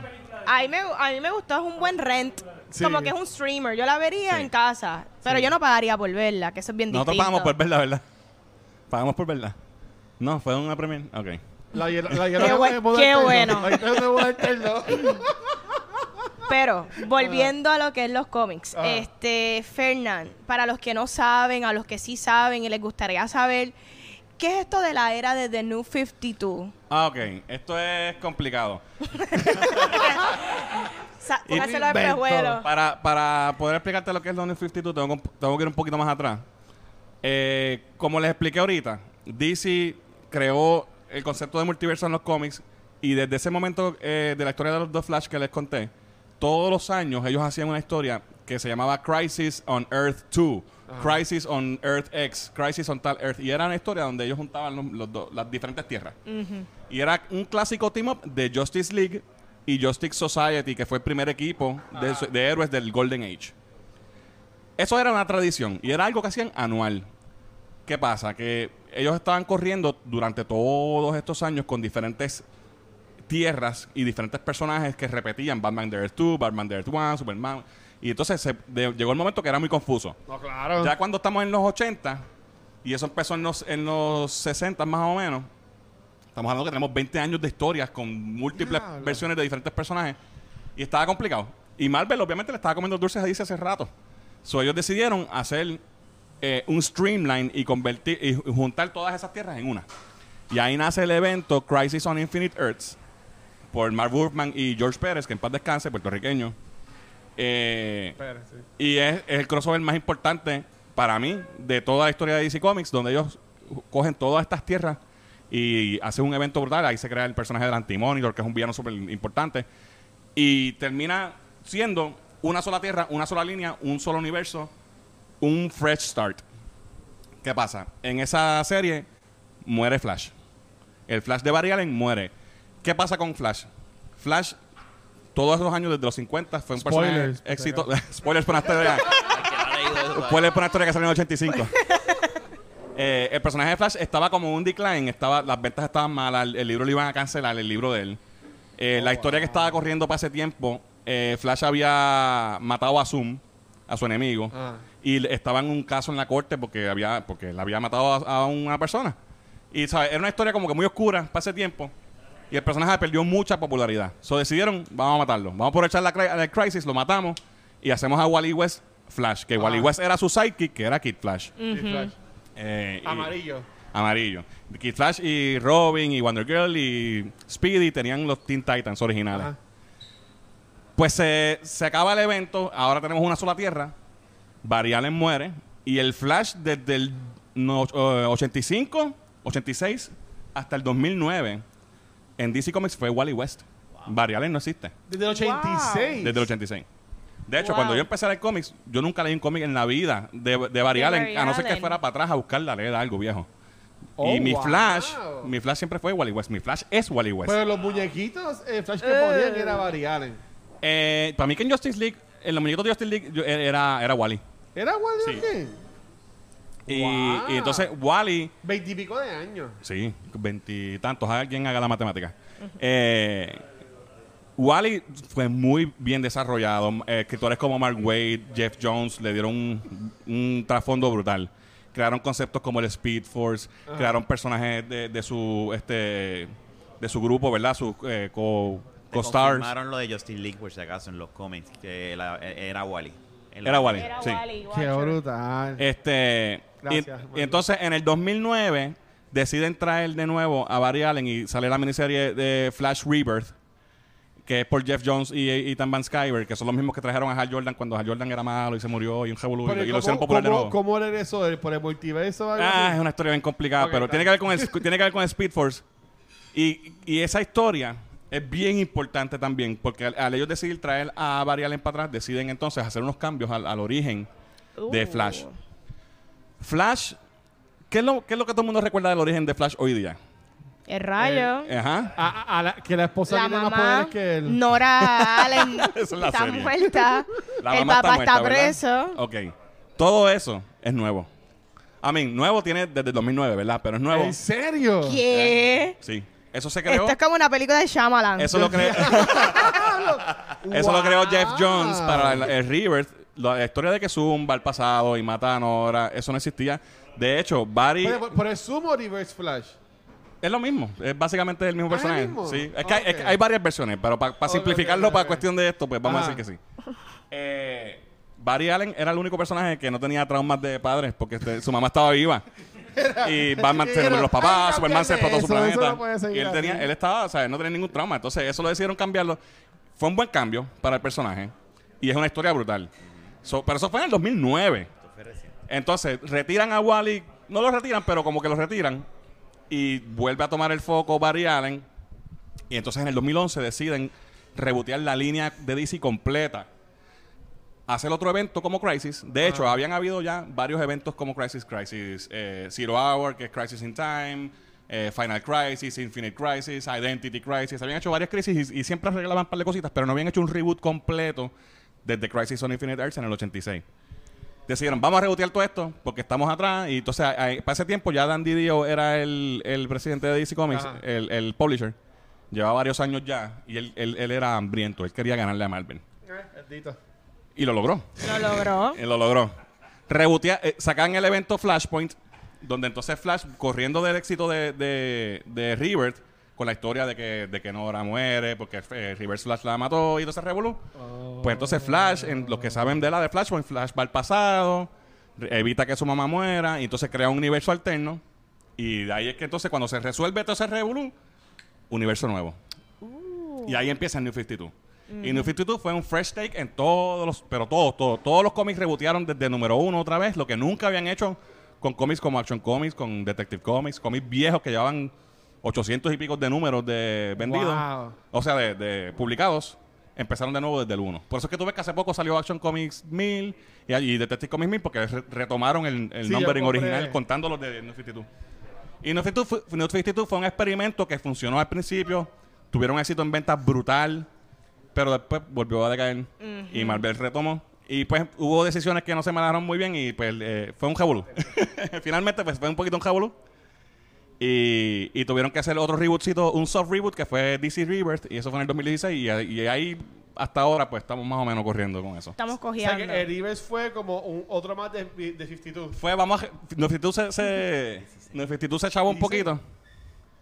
A mí, me, a mí me gustó, es un buen rent. Sí. Como que es un streamer. Yo la vería Sí. en casa. Pero yo no pagaría por verla, que eso es bien Nosotros distinto. pagamos por verla, ¿verdad? Pagamos por verla. No, fue una premier. Ok. La, la, la, Qué buen- qué bueno. Pero, volviendo a lo que es los cómics, Ajá. este, Fernán, para los que no saben, a los que sí saben y les gustaría saber, ¿qué es esto de la era de The New 52? Ah, ok. Esto es complicado. Sa- Póngaselo al pejuelo. Para, para poder explicarte lo que es la New 52, tengo, que- tengo que ir un poquito más atrás. Eh, como les expliqué ahorita, DC creó el concepto de multiverso en los cómics y desde ese momento eh, de la historia de los dos Flash que les conté, todos los años ellos hacían una historia que se llamaba Crisis on Earth 2, Crisis on Earth X, Crisis on tal Earth. Y era una historia donde ellos juntaban los- los dos- las diferentes tierras. Y era un clásico team up de Justice League y Justice Society, que fue el primer equipo de, de héroes del Golden Age. Eso era una tradición y era algo que hacían anual. ¿Qué pasa? Que ellos estaban corriendo durante todos estos años con diferentes tierras y diferentes personajes que repetían Batman The Earth 2, Batman The Earth 1, Superman. Y entonces se- de- llegó el momento que era muy confuso. No, claro. Ya cuando estamos en los 80, y eso empezó en los, en los 60 más o menos, estamos hablando que tenemos 20 años de historias con múltiples Diablo. versiones de diferentes personajes, y estaba complicado. Y Marvel obviamente le estaba comiendo dulces a DC hace rato. So ellos decidieron hacer eh, un streamline y convertir y juntar todas esas tierras en una. Y ahí nace el evento Crisis on Infinite Earths por Mark Wolfman y George Pérez, que en paz descanse, puertorriqueño. Eh, sí. y es, es el crossover más importante para mí de toda la historia de DC Comics, donde ellos cogen todas estas tierras y hacen un evento brutal. Ahí se crea el personaje del Antimonitor, que es un villano súper importante. Y termina siendo una sola tierra, una sola línea, un solo universo, un fresh start. ¿Qué pasa? En esa serie muere Flash. El Flash de Barry Allen muere. ¿Qué pasa con Flash? Flash, todos esos años desde los 50, fue un Spoilers, personaje éxito. Spoilers por una historia. Spoilers por una historia que salió en el 85. Eh, el personaje de Flash estaba como un decline, estaba, las ventas estaban malas, el, el libro lo iban a cancelar, el libro de él. Eh, la historia que estaba corriendo para ese tiempo, eh, Flash había matado a Zoom, a su enemigo, Ah. y estaba en un caso en la corte porque había porque le había matado a, a una persona. Y ¿sabes? era una historia como que muy oscura para ese tiempo. Y el personaje perdió mucha popularidad. So decidieron, vamos a matarlo. Vamos a aprovechar la, cri- la crisis, lo matamos y hacemos a Wally West Flash. Que Wally Ah. West era su sidekick, que era Kid Flash. Flash. Eh, y- Amarillo. Amarillo. Kid Flash y Robin y Wonder Girl y Speedy tenían los Teen Titans originales. Ajá. Pues se, se acaba el evento, ahora tenemos una sola tierra, Barry Allen muere y el Flash desde el no- eh, 85, 86 hasta el 2009 en DC Comics fue Wally West. Barry Allen no existe Desde el 86. desde el 86. De hecho, Wow. cuando yo empecé a leer cómics, yo nunca leí un cómic en la vida de, de Barry De Allen, Barry a no ser que fuera para atrás a buscarla, leer algo viejo. Oh, y mi wow. Flash, mi Flash siempre fue Wally West. Mi Flash es Wally West. Pero los muñequitos, el Flash que Eh. ponían era Barry Allen. Eh, para mí que en Justice League, en los muñequitos de Justice League, yo- era, era Wally. ¿Era Wally Sí. Y, Wow. y entonces Wally, Veintipico de años. sí, veintitantos, alguien haga la matemática. Eh, Wally fue muy bien desarrollado. Eh, escritores como Mark Wade, Jeff Jones le dieron un, un trasfondo brutal. Crearon conceptos como el Speed Force, crearon personajes de, de su este de su grupo, ¿verdad? Sus eh, co- co-stars. Confirmaron lo de Justin Link, por si acaso, en los cómics, que la- era Wally. Era Wally. Era sí. Wally, Qué brutal. Este, Gracias, y, entonces en el 2009 deciden traer de nuevo a Barry Allen y sale la miniserie de Flash Rebirth, que es por Jeff Jones y Ethan Van Sciver, que son los mismos que trajeron a Hal Jordan cuando Hal Jordan era malo y se murió y un revolú y lo ¿cómo- hicieron popular de nuevo. ¿Cómo era eso? ¿Por el multiverso? Ah, es una historia bien complicada, pero tiene que ver con el, tiene que ver con el Speed Force. Y, y esa historia es bien importante también, porque al, al ellos decidir traer a Barry Allen para atrás, deciden entonces hacer unos cambios al, al origen de Uh. Flash. Flash, ¿qué es, lo, ¿qué es lo que todo el mundo recuerda del origen de Flash hoy día? El rayo. Ajá. A- a- a la- que la esposa la tiene más mamá, poderes que él. Nora Allen, Esa es la está serie. muerta. La el mamá papá muerta, está preso. Ok. Todo eso es nuevo. I mean, nuevo tiene desde 2009, ¿verdad? Pero es nuevo. ¿En serio? ¿Qué? Sí. Eso se creó. Esto es como una película de Shyamalan. Eso lo creó. Eso lo creó Jeff. Jones para el, el Rebirth. La, historia de que Zoom va al pasado y mata a Nora, eso no existía. De hecho, Barry Pero, pero es Sumo Reverse Flash. es lo mismo. Es básicamente el mismo Ah, ¿es el personaje. mismo? Sí. Es que, hay, es que hay varias versiones, pero para simplificarlo para cuestión de esto, pues vamos Ajá. a decir que sí. Eh, Barry Allen era el único personaje que no tenía traumas de padres porque este, su mamá estaba viva. y Batman se murió los Ay, papás, Superman se explotó su eso, planeta. no y él, tenía, así. él estaba, o sea, él no tenía ningún trauma. Entonces, eso lo decidieron cambiarlo. Fue un buen cambio para el personaje. Y es una historia brutal. So- pero eso fue en el 2009. Entonces, retiran a Wally. No lo retiran, pero como que lo retiran. Y vuelve a tomar el foco Barry Allen. Y entonces en el 2011 deciden rebotear la línea de DC completa. Hacer otro evento como Crisis. De hecho, habían habido ya varios eventos como Crisis, Crisis eh, Zero Hour, que es Crisis in Time, eh, Final Crisis, Infinite Crisis, Identity Crisis. Habían hecho varias crisis y, y siempre arreglaban un par de cositas, pero no habían hecho un reboot completo desde Crisis on Infinite Earths en el 86 decidieron, vamos a rebotear todo esto porque estamos atrás. Y entonces, ahí- para ese tiempo ya Dan Didio era el, el presidente de DC Comics, el, el publisher. Llevaba varios años ya y él, él- él era hambriento. Él quería ganarle a Marvel. Eh. Y lo logró. Lo logró. Y lo logró. Rebotea, eh, sacan el evento Flashpoint, donde entonces Flash, corriendo del éxito de, de, de Rebirth, con la historia de que, de que Nora muere, porque eh, Reverse Flash la mató y entonces revolú. Pues entonces Flash, en los que saben de la de Flashpoint, Flash va al pasado, evita que su mamá muera, y entonces crea un universo alterno. Y de ahí es que entonces cuando se resuelve todo ese revolú, universo nuevo. Y ahí empieza el New 52. Y New 52 fue un fresh take en todos los, pero todos, todos, todos los cómics rebotearon desde número uno otra vez, lo que nunca habían hecho con cómics como Action Comics, con Detective Comics, cómics viejos que llevaban 800 y pico de números de vendidos, Wow. o sea, de, de publicados, empezaron de nuevo desde el 1. Por eso es que tú ves que hace poco salió Action Comics 1000 y, y Detective Comics 1000 porque re- retomaron el, el Sí, yo numbering compré. original contando los de New 52. Y New 52, fue, New 52 fue un experimento que funcionó al principio, tuvieron éxito en ventas brutal, pero después volvió a decaer y Marvel retomó. Y pues hubo decisiones que no se manejaron muy bien y pues eh, fue un jabolú. Finalmente pues fue un poquito un jabolú. Y, y tuvieron que hacer otro rebootcito, un soft reboot que fue DC Rebirth y eso fue en el 2016 y, y ahí hasta ahora pues estamos más o menos corriendo con eso. Estamos O sea cogiendo. que el Reverse fue como un, otro más de, de 52. Fue, vamos a... Nefritu se, se, Nefritu se echaba un poquito.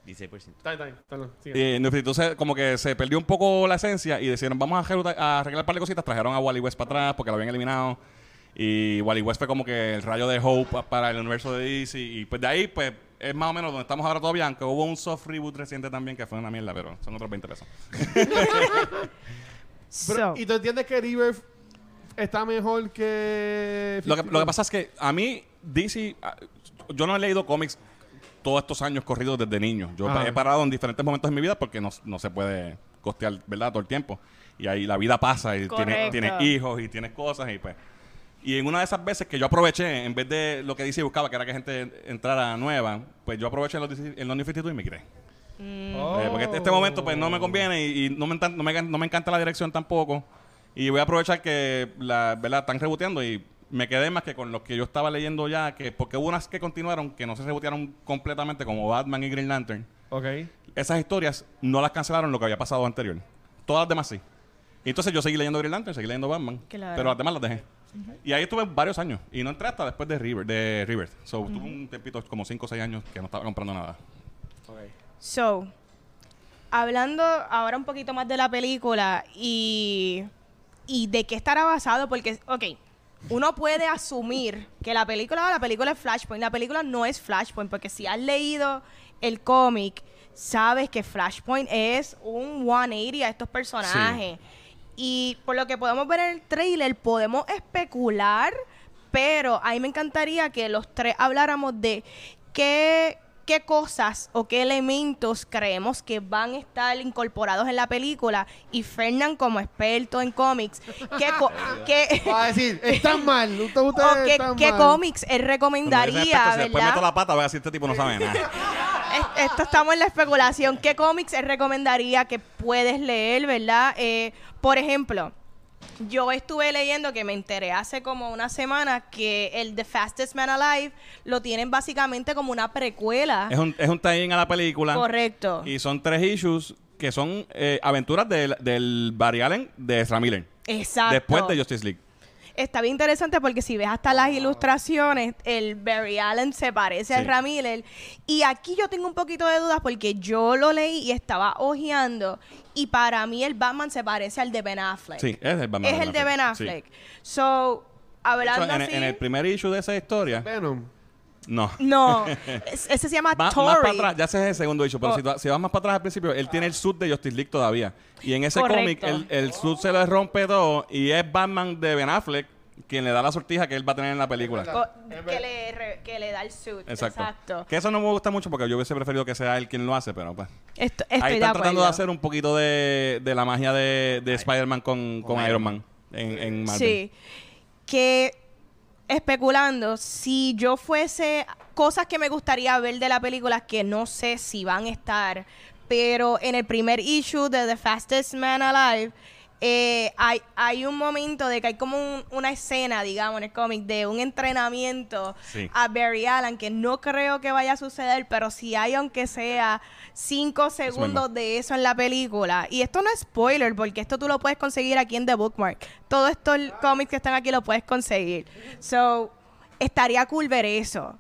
16%. Está bien, está Nefritu se, como que se perdió un poco la esencia y decidieron, vamos a, arreglar- a arreglar un par de cositas. Trajeron a Wally West para atrás porque lo habían eliminado. Y Wally West fue como que el rayo de Hope pa- para el universo de DC. Y pues de ahí, pues, es más o menos donde estamos ahora todavía. Aunque hubo un soft reboot reciente también que fue una mierda, pero son otros 20 pesos. Pero, So, ¿Y tú entiendes que Reverse está mejor que... Lo que, lo que pasa es que a mí, DC, ah, yo no he leído cómics todos estos años corridos desde niño. Yo Ajá. he parado en diferentes momentos de mi vida porque no, no se puede costear, ¿verdad? Todo el tiempo. Y ahí la vida pasa y tienes hijos y tienes cosas y pues... Y en una de esas veces que yo aproveché, en vez de lo que DC buscaba, que era que gente entrara nueva, pues yo aproveché en los, DC en los New 52 y me quité. Oh. Eh, porque este, este momento pues no me conviene y, y no, me no, me, no me encanta la dirección tampoco. Y voy a aprovechar que la verdad están reboteando y me quedé más que con los que yo estaba leyendo ya, que porque hubo unas que continuaron que no se rebotearon completamente, como Batman y Green Lantern. Ok. Esas historias no las cancelaron lo que había pasado anterior. Todas las demás sí. Y entonces yo seguí leyendo Green Lantern, seguí leyendo Batman, Claro. pero las demás las dejé. Y ahí estuve varios años. Y no entré hasta después de River, de Rebirth. So, tuve un tempito, como 5 o 6 años, que no estaba comprando nada. Ok. so, hablando ahora un poquito más de la película y, y de qué estará basado, porque, ok, uno puede asumir que la película, la película es Flashpoint. La película no es Flashpoint, porque si has leído el cómic, sabes que Flashpoint es un 180 a estos personajes. Y por lo que podemos ver en el trailer, podemos especular, pero a mí me encantaría que los tres habláramos de qué, qué cosas o qué elementos creemos que van a estar incorporados en la película. Y Fernán, como experto en cómics, ¿qué, co- qué- Va a decir, están mal. Ustedes, o qué, están qué mal. cómics él recomendaría, aspecto, si después meto ¿verdad? la pata, voy a decir, este tipo no sabe nada. Es- Esto estamos en la especulación. ¿Qué cómics recomendaría que puedes leer, verdad? Eh, por ejemplo, yo estuve leyendo que me enteré hace como una semana que el The Fastest Man Alive lo tienen básicamente como una precuela. es un, es un tie-in a la película. Correcto. Y son tres issues que son eh, aventuras del, del Barry Allen de Ezra Miller. Exacto. Después de Justice League. Está bien interesante porque si ves hasta las ilustraciones, el Barry Allen se parece a Sí. Ezra Miller. Y aquí yo tengo un poquito de dudas porque yo lo leí y estaba hojeando. Y para mí el Batman se parece al de Ben Affleck. Sí, es el Batman Es el de Ben Sí. Affleck. So, De hablando hecho, en, así... en el primer issue de esa historia, Venom. No. No, es- ese se llama Va- más para atrás, ya ese es el segundo issue, pero Oh. si, vas más para atrás al principio, él tiene el suit de Justice League todavía. Y en ese cómic, el, el suit se le rompe todo y es Batman de Ben Affleck quien le da la sortija que él va a tener en la película. Que, le, re- que le da el suit. Exacto. Exacto. Que eso no me gusta mucho porque yo hubiese preferido que sea él quien lo hace, pero pues. Esto- Ahí estoy están tratando de hacer un poquito de, de la magia de, de Spider-Man con, con Iron Man en, en Marvel. Sí. Que especulando, si yo fuese cosas que me gustaría ver de la película que no sé si van a estar, pero en el primer issue de The Fastest Man Alive eh, hay, hay un momento de que hay como un- una escena, digamos, en el cómic de un entrenamiento Sí. a Barry Allen que no creo que vaya a suceder, pero si hay aunque sea cinco segundos de eso en la película. Y esto no es spoiler, porque esto tú lo puedes conseguir aquí en The Bookmark. Todos estos cómics que están aquí lo puedes conseguir. So, estaría cool ver eso.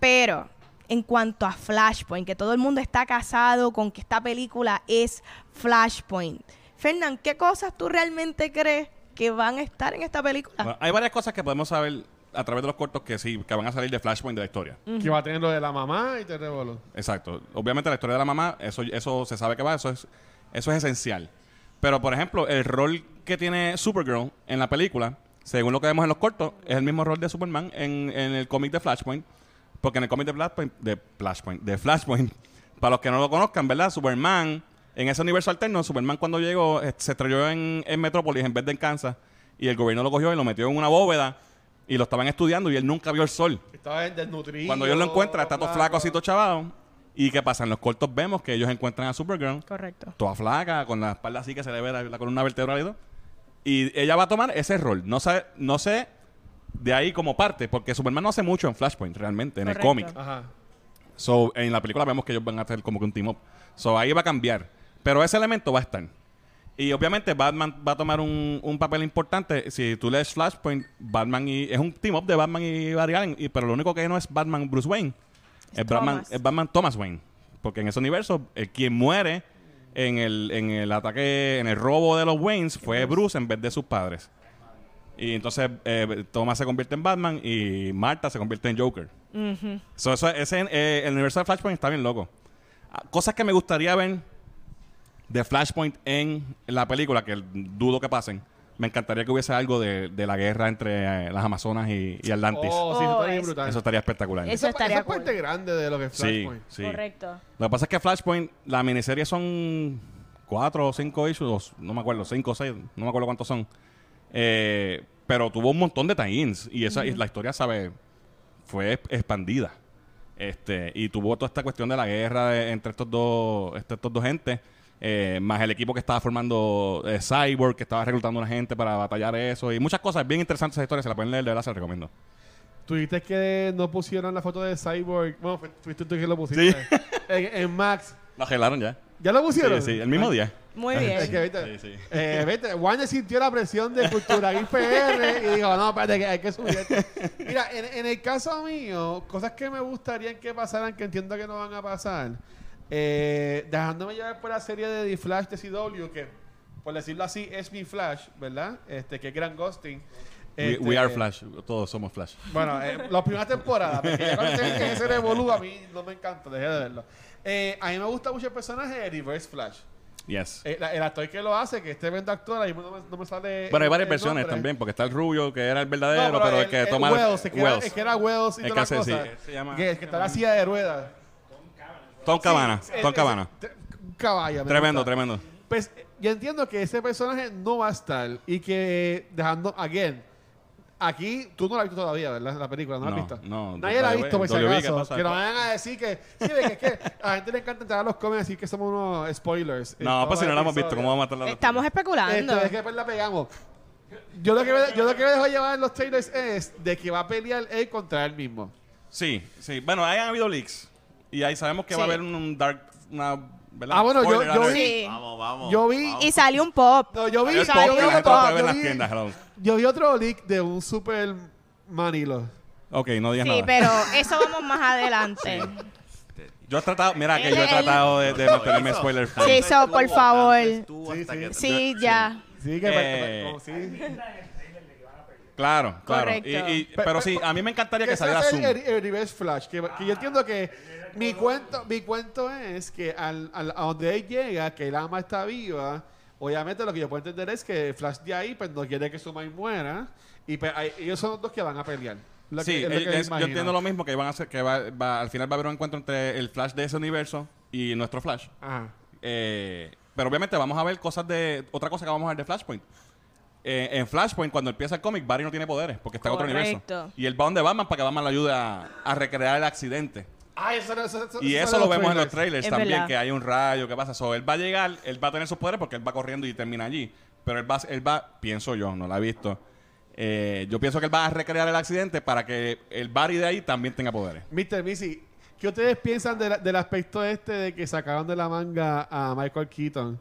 Pero, en cuanto a Flashpoint, que todo el mundo está casado con que esta película es Flashpoint. Fernán, ¿qué cosas tú realmente crees que van a estar en esta película? Bueno, hay varias cosas que podemos saber a través de los cortos que sí, que van a salir de Flashpoint de la historia. Que va a tener lo de la mamá y te revoló. Exacto. Obviamente la historia de la mamá, eso, eso se sabe que va, eso es, eso es esencial. Pero, por ejemplo, el rol que tiene Supergirl en la película, según lo que vemos en los cortos, es el mismo rol de Superman en, en el cómic de Flashpoint. Porque en el cómic de Flashpoint, de Flashpoint, de Flashpoint, para los que no lo conozcan, ¿verdad? Superman, en ese universo alterno, Superman cuando llegó, eh, se estrelló en, en Metrópolis en vez de en Kansas. Y el gobierno lo cogió y lo metió en una bóveda. Y lo estaban estudiando y él nunca vio el sol. Estaba desnutrido. Cuando ellos lo encuentran, está todo flaco, así todo chavado. ¿Y qué pasa? En los cortos vemos que ellos encuentran a Supergirl, Correcto. toda flaca, con la espalda así que se le ve la, la columna vertebral y todo. Y ella va a tomar ese rol. No sé, no sé de ahí como parte, porque Superman no hace mucho en Flashpoint, realmente, en el cómic. Ajá. So, en la película vemos que ellos van a hacer como que un team up. So, ahí va a cambiar. Pero ese elemento va a estar. Y obviamente Batman va a tomar un, un papel importante. Si tú lees Flashpoint, Batman y... Es un team up de Batman y Barry Allen. y- pero lo único que no es Batman Bruce Wayne. Es, Batman, Thomas. es Batman Thomas Wayne. Porque en ese universo, el quien muere en el, en el ataque, en el robo de los Waynes fue Bruce en vez de sus padres. Y entonces eh, Thomas se convierte en Batman y Marta se convierte en Joker. So, eso, ese, eh, el universo de Flashpoint está bien loco. Ah, Cosas que me gustaría ver de Flashpoint en la película, que dudo que pasen. Me encantaría que hubiese algo de, de la guerra entre eh, las Amazonas y, y Atlantis. Oh, sí, eso Oh, está bien es- brutal. Eso estaría espectacular. Eso estaría esa es cool. parte grande de lo que es sí, Flashpoint. sí. Correcto. Lo que pasa es que Flashpoint, la miniserie son cuatro o cinco issues, no me acuerdo, cinco o seis, no me acuerdo cuántos son. Eh, pero tuvo un montón de tie-ins y esa y la historia, sabe, fue expandida. Este, y tuvo toda esta cuestión de la guerra de- entre estos dos, este- estos dos gentes, eh, más el equipo que estaba formando eh, Cyborg, que estaba reclutando una gente para batallar eso, y muchas cosas bien interesantes esa historia, se la pueden leer, de verdad se la recomiendo. Tuviste que no pusieron la foto de Cyborg. Bueno, fu- fuiste tú que lo pusiste. Sí. En, en Max. Lo arreglaron ya. ¿Ya lo Sí, pusieron? sí, el mismo día. Muy Es bien. que, viste, Sí, sí. eh, viste, Warner sintió la presión de Cultura Geek PR y dijo, no, espérate, que hay que subir esto. Mira, en, en el caso mío, cosas que me gustaría que pasaran, que entiendo que no van a pasar. Eh, dejándome llevar por la serie de The Flash de CW, que por decirlo así es mi Flash, ¿verdad? Este, que es Grant Gustin. We, Este, we are Flash. Todos somos Flash. Bueno, eh, las primeras temporadas, porque ya cuando que ese revolú a mí no me encanta, dejé de verlo. Eh, a mí me gusta mucho el personaje de Reverse Flash. Yes. Eh, la- el actor que lo hace, que es tremendo actor, ahí no me, no me sale. Bueno, hay el- varias el versiones nombre. también, porque está el rubio, que era el No, verdadero, pero, el, que toma Wells, el que, Era, Wells. el que era Wells y El toda que la hace, sí, se llama- que, que está en la silla de ruedas. Tom Cabana. Sí, Tom ese- Cabana. me Tremendo, gusta. tremendo. Pues yo entiendo que ese personaje no va a estar y que dejando, again, aquí tú no la has visto todavía, ¿verdad? La película, ¿no la has No, visto? no, Nadie la ha visto, por si W, ¿qué acaso. Que nos vayan a decir que, sí, de que, es que a la gente le encanta entrar a los cómics y decir que somos unos spoilers. No, pues si no la hemos visto. ¿cómo vamos a matar la Estamos especulando. Esto es que después la pegamos. Yo lo que me, yo lo que me dejo llevar en los trailers es de que va a pelear él contra él mismo. Sí, sí. Bueno, ahí han habido leaks. Y ahí sabemos que va a Sí. haber un, un dark. Una, ¿verdad? Ah, bueno, yo- Spoiler yo vi- Sí. Vamos, vamos. Yo vi- vamos. Y salió un pop. No, yo vi, Es yo poco vi que la gente otro- lo puede ver yo en las vi- tiendas. Yo vi otro leak de un super manilo. Ok, no digas Sí, nada. pero eso vamos más adelante. Yo he tratado, mira que yo he tratado de, de mantenerme spoiler free. Sí, eso, por favor. Sí, sí. Sí, ya. Sí, que Eh, como sí. Claro, claro. Correcto. Y- y- Pe- pero pe- sí, a mí me encantaría que que saliera se Zoom. el, el reverse flash que, que yo entiendo que mi cuento mi cuento es que al, al- a donde él llega que el ama está viva obviamente lo que yo puedo entender es que Flash de ahí pues no quiere que su madre muera y pues, ahí- ellos son los dos que van a pelear Lo que- Sí, es lo él- que es- yo imagino. entiendo lo mismo que van a hacer, que va, va- al final va a haber un encuentro entre el Flash de ese universo y nuestro Flash. Ajá. Eh, pero obviamente vamos a ver cosas de otra cosa que vamos a ver de Flashpoint. Eh, en Flashpoint, cuando empieza el cómic, Barry no tiene poderes porque está en otro universo. Correcto. Y él va donde Batman para que Batman lo ayude a, a recrear el accidente. Ah, eso, eso- eso- Y eso lo vemos en los trailers. trailers Es también, verdad. que hay un rayo, ¿qué pasa? So, él va a llegar, él va a tener sus poderes porque él va corriendo y termina allí. Pero él va, él va pienso yo, no la he visto. eh, yo pienso que él va a recrear el accidente para que el Barry de ahí también tenga poderes. Mr. Missy ¿qué ustedes piensan de la- del aspecto este de que sacaron de la manga a Michael Keaton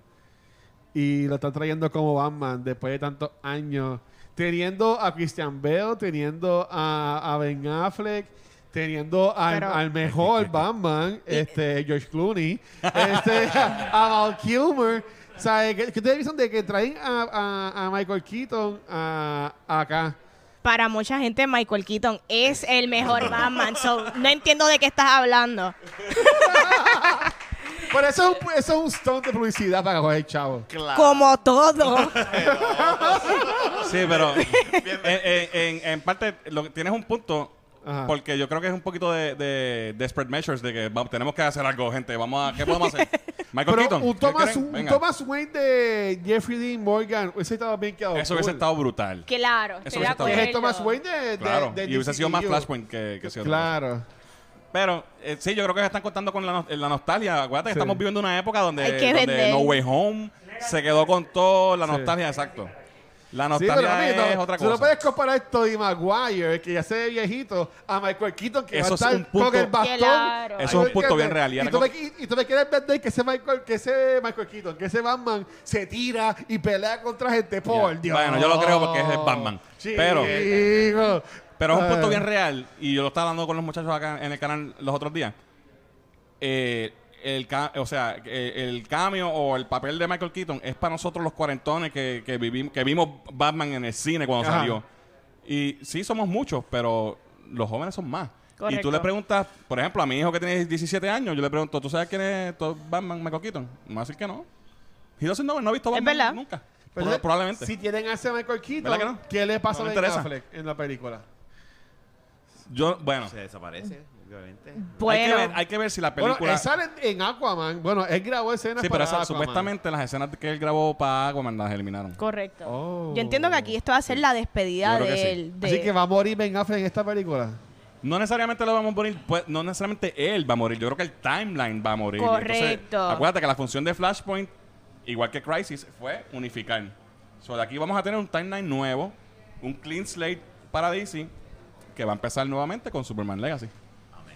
y lo están trayendo como Batman después de tantos años teniendo a Christian Bale teniendo a, a Ben Affleck teniendo al, Pero- al mejor Batman este George Clooney este, a Val Kilmer o sea, ¿qué, qué ustedes piensan de que traen a, a- a Michael Keaton a, acá? Para mucha gente, Michael Keaton es el mejor Batman. So, no entiendo de qué estás hablando. Pero eso es un, eso es un stunt de publicidad para coger chavo. Claro. Como todo. Sí, pero en, en- en- en parte lo que- tienes un punto. Ajá. Porque yo creo que es un poquito de, de desperate measures de que vamos- tenemos que hacer algo, gente. Vamos a, ¿Qué podemos hacer? Michael Pero Keaton. un ¿qué Thomas, un. Thomas Wayne de Jeffrey Dean Morgan, ese estaba bien quedado. Eso hubiese cool. estado brutal. Claro, Eso hubiese estado es el. Thomas Wayne de, de, Claro. de y hubiese sido más DCU. Flashpoint que, que otra. Claro. Pero eh, sí, yo creo que se están contando con la, no- la nostalgia. Acuérdate que Sí. estamos viviendo una época donde, Hay que donde vender. No Way Home se quedó con todo la Sí. nostalgia, exacto. La Sí, nostalgia pero mí, es otra tú no cosa. puedes comparar a Tobey Maguire, que ya se ve viejito, a Michael Keaton, que Eso va a es estar un punto- con el bastón. Claro. Eso es un punto bien real. Y tú me, y- y tú me quieres vender que ese Michael, que ese Michael Keaton, que ese Batman se tira y pelea contra gente. Por Dios. Bueno, yo lo creo porque es el Batman. Pero- Chico. Pero es un punto bien real, y yo lo estaba hablando con los muchachos acá en el canal los otros días. Eh, el ca- o sea, el cameo o el papel de Michael Keaton es para nosotros los cuarentones que, que, vivim- que vimos Batman en el cine cuando Ajá. salió. Y sí somos muchos, pero los jóvenes son más. Y tú le preguntas, por ejemplo, a mi hijo que tiene 17 años, yo le pregunto, ¿tú sabes quién es Batman Michael Keaton? Me va a decir que no. Doesn't know, no ha visto Es Batman verdad. nunca. Pero probablemente. Si tienen a ese Michael Keaton, ¿Verdad que no? ¿qué le pasa No a Ben. Affleck en la película? Yo, bueno, Se desaparece, obviamente. hay, que Bueno, ver, hay que ver si la película... Bueno, él sale en Aquaman. Bueno, él grabó escenas Sí, pero para esa- Aquaman. supuestamente las escenas que él grabó para Aquaman las eliminaron. correcto. Oh. Yo entiendo que aquí esto va a ser la despedida Yo creo que de sí. él. de- Así que va a morir Ben Affleck en esta película. No necesariamente lo vamos a morir, pues, no necesariamente él va a morir. Yo creo que el timeline va a morir. Correcto. acuérdate que la función de Flashpoint, igual que Crisis, fue unificar. So, de aquí vamos a tener un timeline nuevo, un clean slate para DC, que va a empezar nuevamente con Superman Legacy.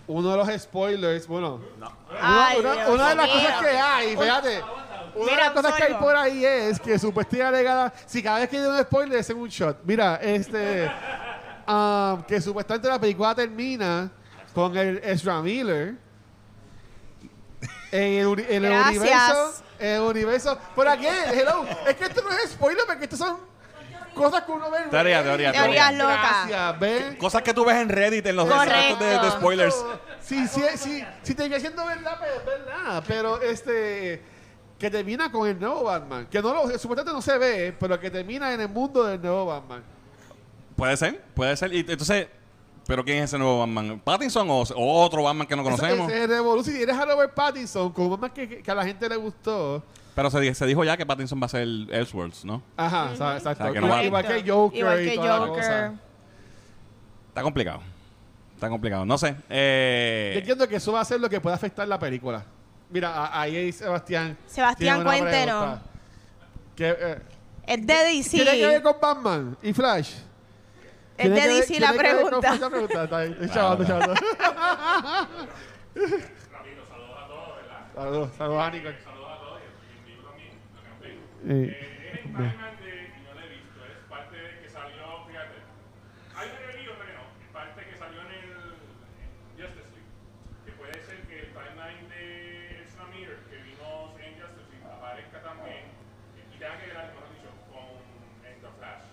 Uno de los spoilers, bueno, No. una, Ay, una- Dios una de las mío. cosas que hay, fíjate, una de las cosas que hay por ahí es que supuestamente alegada, si cada vez que hay un spoiler es en un shot. Mira, este, ah, que supuestamente la película termina con el Ezra Miller En el, en el universo. En el universo. Por aquí, hello. Es que esto no es spoiler porque esto son cosas que uno ve. en Teoría, Reddit. teoría, Teorías locas. Gracias, ven. Cosas que tú ves en Reddit en los Correcto. de, de spoilers. Sí, sí, sí. Si te sigue siendo verdad, pues es verdad. Pero este. Que termina con el nuevo Batman. Que no lo, supuestamente no se ve, pero que termina en el mundo del nuevo Batman. Puede ser, puede ser. Y entonces, ¿pero quién es ese nuevo Batman? ¿Pattinson o, o otro Batman que no conocemos? Revolution. Y eres a Robert Pattinson, un Batman que a la gente le gustó. Pero se, di- se dijo ya que Pattinson va a ser el Elseworlds, ¿no? Ajá, exacto. O sea, que no igual, va- igual que Joker Igual y que toda la Joker. cosa. Está complicado. Está complicado. No sé. Yo Eh, entiendo que eso va a ser lo que pueda afectar la película. Mira, a- ahí Sebastián. Sebastián, tiene una cuéntenos. pregunta. Que, eh, Es de DC. ¿Tiene que ver con Batman y Flash? Es ¿Tiene de que ver- DC la tiene que ver con pregunta. La pregunta? Está bien, estoy chavando, chavando. Saludos, saludos a Nicole. Eh, Spider-Man de, y no lo he visto, es parte de que salió, fíjate, hay una que vi y otra que no, es parte que salió en el en Justice League, que puede ser que el timeline de Ezra Miller que vimos en Justice League aparezca también y tenga que ver, mejor dicho, con en The Flash,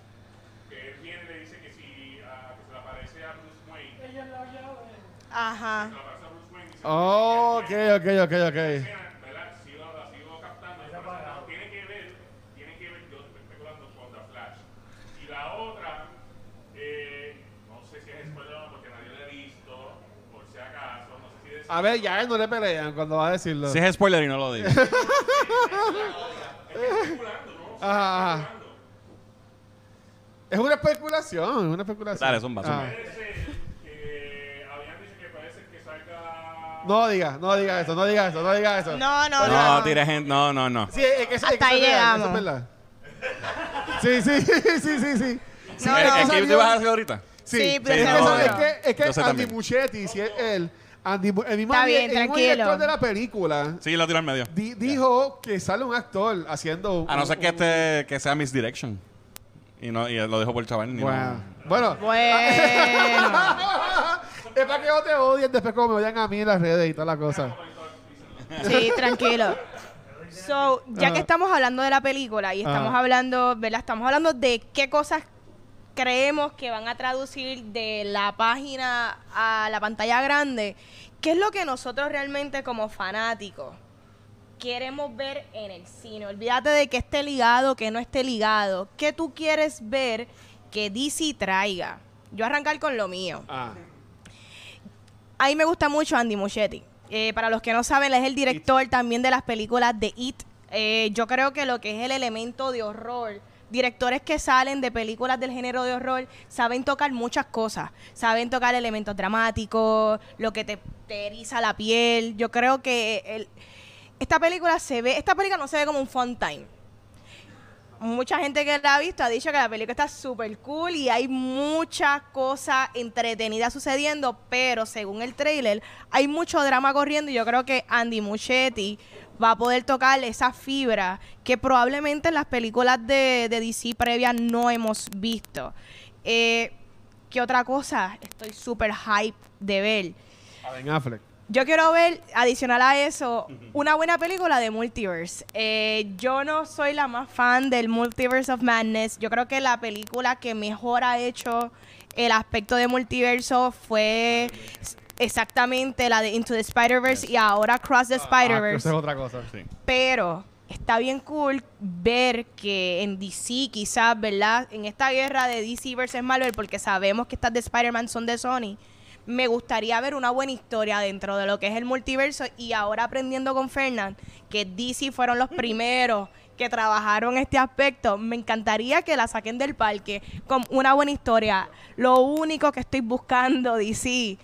que él viene y le dice que si que se le aparece a Bruce Wayne, se le Ajá. aparece a Bruce Wayne, dice, Oh, ok, ok, ok, ok. ¿verdad? Sigo, la sigo captando. esa persona no, tiene que ver, tiene que ver, yo estoy especulando con The Flash. Y la otra, eh, no sé si es spoiler o no, porque nadie la ha visto, por si acaso, no sé si es... A ver, ya no le pelean cuando va a decirlo. si es spoiler y no lo digo. Ajá, ajá. Es una especulación, es una especulación. Dale, zumba, zumba. Ah. Salga... No digas, no digas eso, no digas eso, no digas eso. No, no, no. No, tire gente. No, no, no. Sí, es que es Hasta que eso ahí es real, llegamos. eso es verdad. Sí, sí, sí, sí, sí. Sí, No, es no. que ¿Es que salió- te vas a hacer ahorita? Sí, Sí, es, pero que, no, es que, es que Andy. Muschietti, si es él, Andy, Mu- el mismo Está bien, el mismo tranquilo. director de la película Sí, lo tiro al medio. di- dijo que sale un actor haciendo un- A no ser que este que sea Misdirection. Y no y lo dejo por el chaval. ni Bueno, no. bueno. Bueno. es para que no te odien después como me odian a mí en las redes y toda la cosa. Sí, tranquilo. So, ya que Ajá. estamos hablando de la película y estamos Ajá. hablando, ¿verdad? Estamos hablando de qué cosas creemos que van a traducir de la página a la pantalla grande. ¿Qué es lo que nosotros realmente como fanáticos queremos ver en el cine? Olvídate de que esté ligado, que no esté ligado. ¿Qué tú quieres ver que DC traiga? Yo arrancar con lo mío. Ah, A mí me gusta mucho Andy Muschietti. Eh, para los que no saben, él es el director también de las películas de It. Eh, yo creo que lo que es el elemento de horror, directores que salen de películas del género de horror, saben tocar muchas cosas. Saben tocar elementos dramáticos, lo que te, eriza la piel. Yo creo que esta película se ve, esta película no se ve como un fun time mucha gente que la ha visto ha dicho que la película está súper cool y hay muchas cosas entretenidas sucediendo, pero según el trailer hay mucho drama corriendo y yo creo que Andy Muschietti va a poder tocar esa fibra que probablemente en las películas de, de DC previas no hemos visto. Eh, ¿Qué otra cosa? Estoy súper hype de ver. a Ben Affleck. Yo quiero ver, adicional a eso, una buena película de multiverse. Eh, yo no soy la más fan del Multiverse of Madness. Yo creo que la película que mejor ha hecho el aspecto de multiverso fue exactamente la de Into the Spider-Verse y ahora Cross the Ah, eso Spider-Verse. es otra cosa. Sí. Pero está bien cool ver que en DC, quizás, ¿verdad? En esta guerra de DC versus Marvel, porque sabemos que estas de Spider-Man son de Sony, me gustaría ver una buena historia dentro de lo que es el multiverso. Y ahora aprendiendo con Fernand, que DC fueron los primeros que trabajaron este aspecto, me encantaría que la saquen del parque con una buena historia. Lo único que estoy buscando, DC,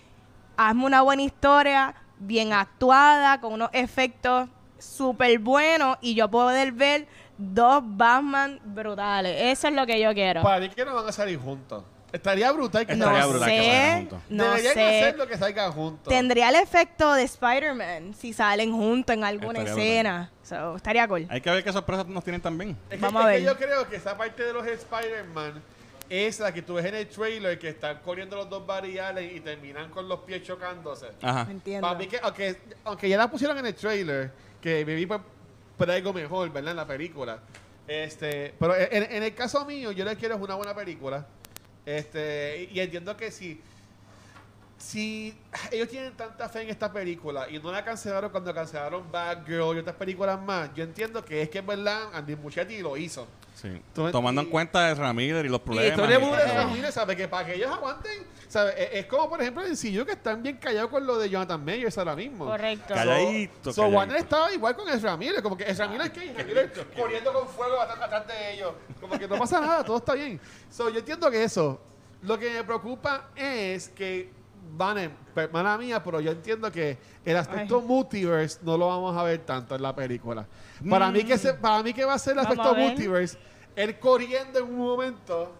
hazme una buena historia, bien actuada, con unos efectos súper buenos y yo poder ver dos Batman brutales. Eso es lo que yo quiero. Para mí que no van a salir juntos. Estaría brutal que Estaría brutal que salgan juntos. no Deberían sé. hacer lo que salgan juntos. Tendría el efecto de Spider-Man si salen juntos en alguna Estaría escena. So, estaría cool. Hay que ver qué sorpresas nos tienen también. Es que, Vamos es a que ver. yo creo que esa parte de los Spider-Man es la que tú ves en el trailer que están corriendo los dos variales y terminan con los pies chocándose. Ajá. Entiendo. Para mí que, aunque, aunque ya la pusieron en el trailer, que me vi por, por algo mejor, ¿verdad? En la película. Este, pero en, en el caso mío, yo le quiero es una buena película. Este, y, y entiendo que si, si ellos tienen tanta fe en esta película y no la cancelaron cuando cancelaron Bad Girl y otras películas más, yo entiendo que es que en verdad Andy Muschietti lo hizo. Sí. Tú- Tomando y- en cuenta de Ramírez y los problemas. el y de esa familia sabe que para que ellos aguanten, ¿sabe? Es, es como por ejemplo en CU que están bien callados con lo de Jonathan Mayers ahora mismo. Correcto. Calladito, So. Warner estaba igual con Ezra Miller, como que Ezra Miller ¿qué? Miller corriendo con fuego atrás, atrás de ellos. Como que no pasa nada, todo está bien. So, yo entiendo que eso. Lo que me preocupa es que van en, hermana mía, pero yo entiendo que el aspecto multiverse no lo vamos a ver tanto en la película. Para mí que se- para mí que va a ser el Vamos aspecto multiverse, él corriendo en un momento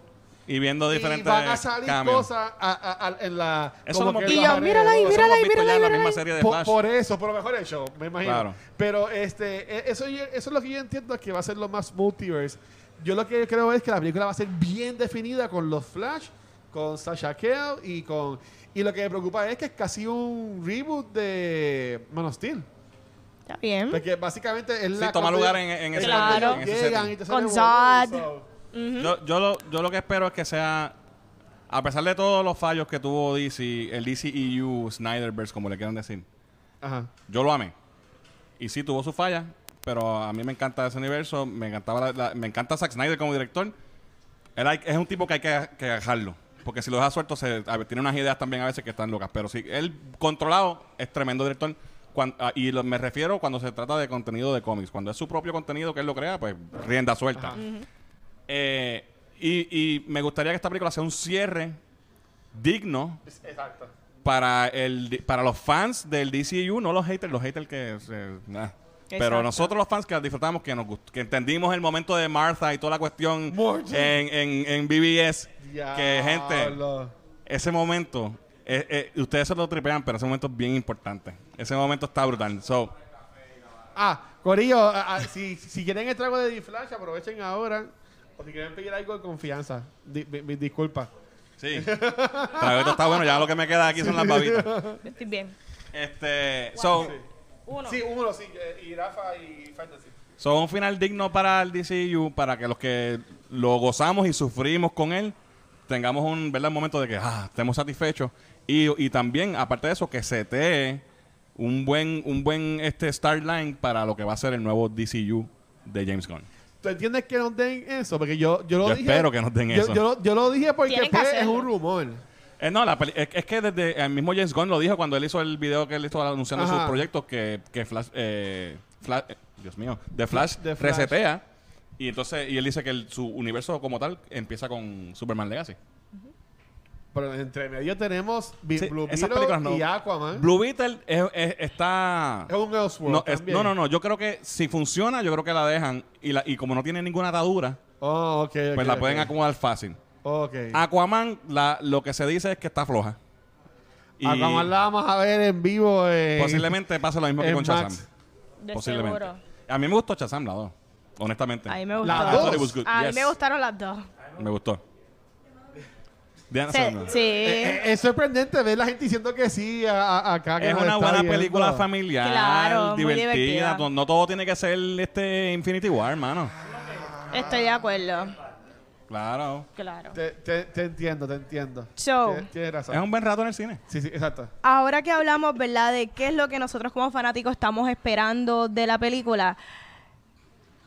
Y viendo y diferentes van a salir cambios. cosas a- a- a- en la Eso como lo que. Y yo, mírala ahí, lo mírala ahí, mírala la ahí, misma mírala serie de por, Flash. por eso, pero mejor hecho, me imagino. Claro. Pero este, e- eso, eso es lo que yo entiendo que va a ser lo más multiverse. Yo lo que creo es que la película va a ser bien definida con los Flash, con Sasha Kell y con. Y lo que me preocupa es que es casi un reboot de Man of Steel. Está bien. Porque básicamente es Sí, la. toma cuando lugar en- en es ese- Claro. ellos en ese llegan setting. y te Con Zod. So- Yo, yo, lo, yo lo que espero es que sea, a pesar de todos los fallos que tuvo DC, el DCEU, Snyderverse, como le quieran decir, Ajá. yo lo amé. Y sí tuvo sus fallas, pero a mí me encanta ese universo, me encantaba la- la- me encanta Zack Snyder como director. Él hay- es un tipo que hay que, que dejarlo. Porque si lo deja suelto, se, a ver, tiene unas ideas también a veces que están locas. Pero si él controlado es tremendo director. Cuan- ah, y lo- me refiero cuando se trata de contenido de cómics. Cuando es su propio contenido que él lo crea, pues rienda suelta. Eh, y, y me gustaría que esta película sea un cierre digno Exacto. para el para los fans del DCU, no los haters, los haters que se- nah. Pero nosotros los fans que la disfrutamos, que nos gust- que entendimos el momento de Martha y toda la cuestión en, en, en BBS, que gente, ese momento, eh, eh, ustedes se lo tripean, pero ese momento es bien importante. Ese momento está brutal. So, Ah, Corillo, ah, ah, si, si quieren el trago de D-Flash, aprovechen ahora. O si quieren pedir algo de confianza. Di- mi- mi disculpa. sí. Traguito está bueno, ya lo que me queda aquí son las babitas. Estoy bien. Este, so, Uno. Sí, uno, sí. Y Rafa y Fantasy. Son un final digno para el DCU, para que los que lo gozamos y sufrimos con él, tengamos un ¿verdad? momento de que ah, estemos satisfechos. Y, y también, aparte de eso, que setee un buen, un buen este start line para lo que va a ser el nuevo DCU de James Gunn. ¿Tú entiendes que nos den eso? Porque yo, yo lo Yo dije. espero que nos den yo, eso. Yo, lo- yo lo dije porque pues, es un rumor. Eh, no, la peli- es, es que desde el mismo James Gunn lo dijo cuando él hizo el video que él hizo anunciando Ajá. sus proyectos que, que Flash, eh, Flash- eh, Dios mío, de Flash, De Flash. resetea y entonces y él dice que el- su universo como tal empieza con Superman Legacy. Pero entre medio tenemos Bi- Sí, Blue esas Beetle películas no. y Aquaman. Blue Beetle es- es- está es un Elseworld no, es- también. no, no, no, yo creo que si funciona, yo creo que la dejan y, la, y como no tiene ninguna atadura, Oh, ok, ok, pues la ok. pueden acomodar fácil. Ok. Aquaman, la, lo que se dice es que está floja. Y Aquaman la vamos a ver en vivo. En, posiblemente pasa lo mismo que en con Shazam. Max. De Posiblemente. seguro. A mí me gustó Shazam, la dos. Honestamente. A mí me gustó. dos. thought it was good. A mí Yes. me gustaron las dos. Me gustó. Diana Se- Sandler. sí. Eh, eh, es sorprendente ver la gente diciendo que sí a- a- acá. Que Es nos una está buena viendo. película familiar, Claro, muy divertida. divertida. No, no todo tiene que ser este Infinity War, hermano. Estoy de acuerdo. Claro. Claro. Te, te- te entiendo, te entiendo. So, Tienes- Tienes razón. Es un buen rato en el cine. Sí, sí, exacto. ahora que hablamos, ¿verdad? De qué es lo que nosotros como fanáticos estamos esperando de la película.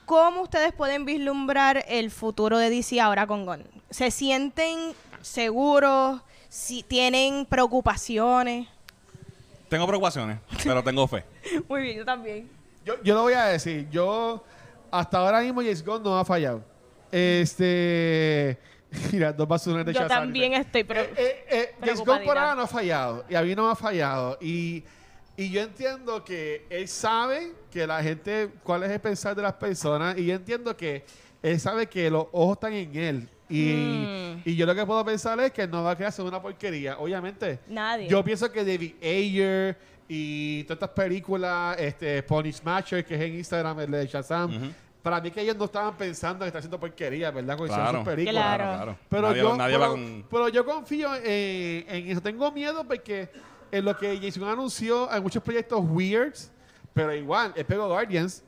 ¿Cómo ustedes pueden vislumbrar el futuro de DC ahora con Gunn? ¿Se sienten seguros? Si tienen preocupaciones. Tengo preocupaciones, pero tengo fe. Muy bien, yo también. Yo, yo lo voy a decir. Yo, hasta ahora mismo, James Gunn no ha fallado. Este. Mira, dos basuras de Yo Shazam. también estoy pre- Eh, eh, eh, por ahora no ha fallado. Y a mí no me ha fallado. Y, y yo entiendo que él sabe que la gente, cuál es el pensar de las personas. Y yo entiendo que él sabe que los ojos están en él. Y, Mm. y yo lo que puedo pensar es que no va a crearse una porquería. Obviamente. Nadie. Yo pienso que David Ayer y todas estas películas, este, Pony Smasher, que es en Instagram, el de Shazam. Para mí que ellos no estaban pensando en estar haciendo porquería, ¿verdad? Con hicieron Claro. sus películas. Claro. Pero nadie, yo, nadie pero, va con... pero yo confío en, en eso. Tengo miedo porque en lo que Jason anunció hay muchos proyectos weirds, pero igual, el pego Guardians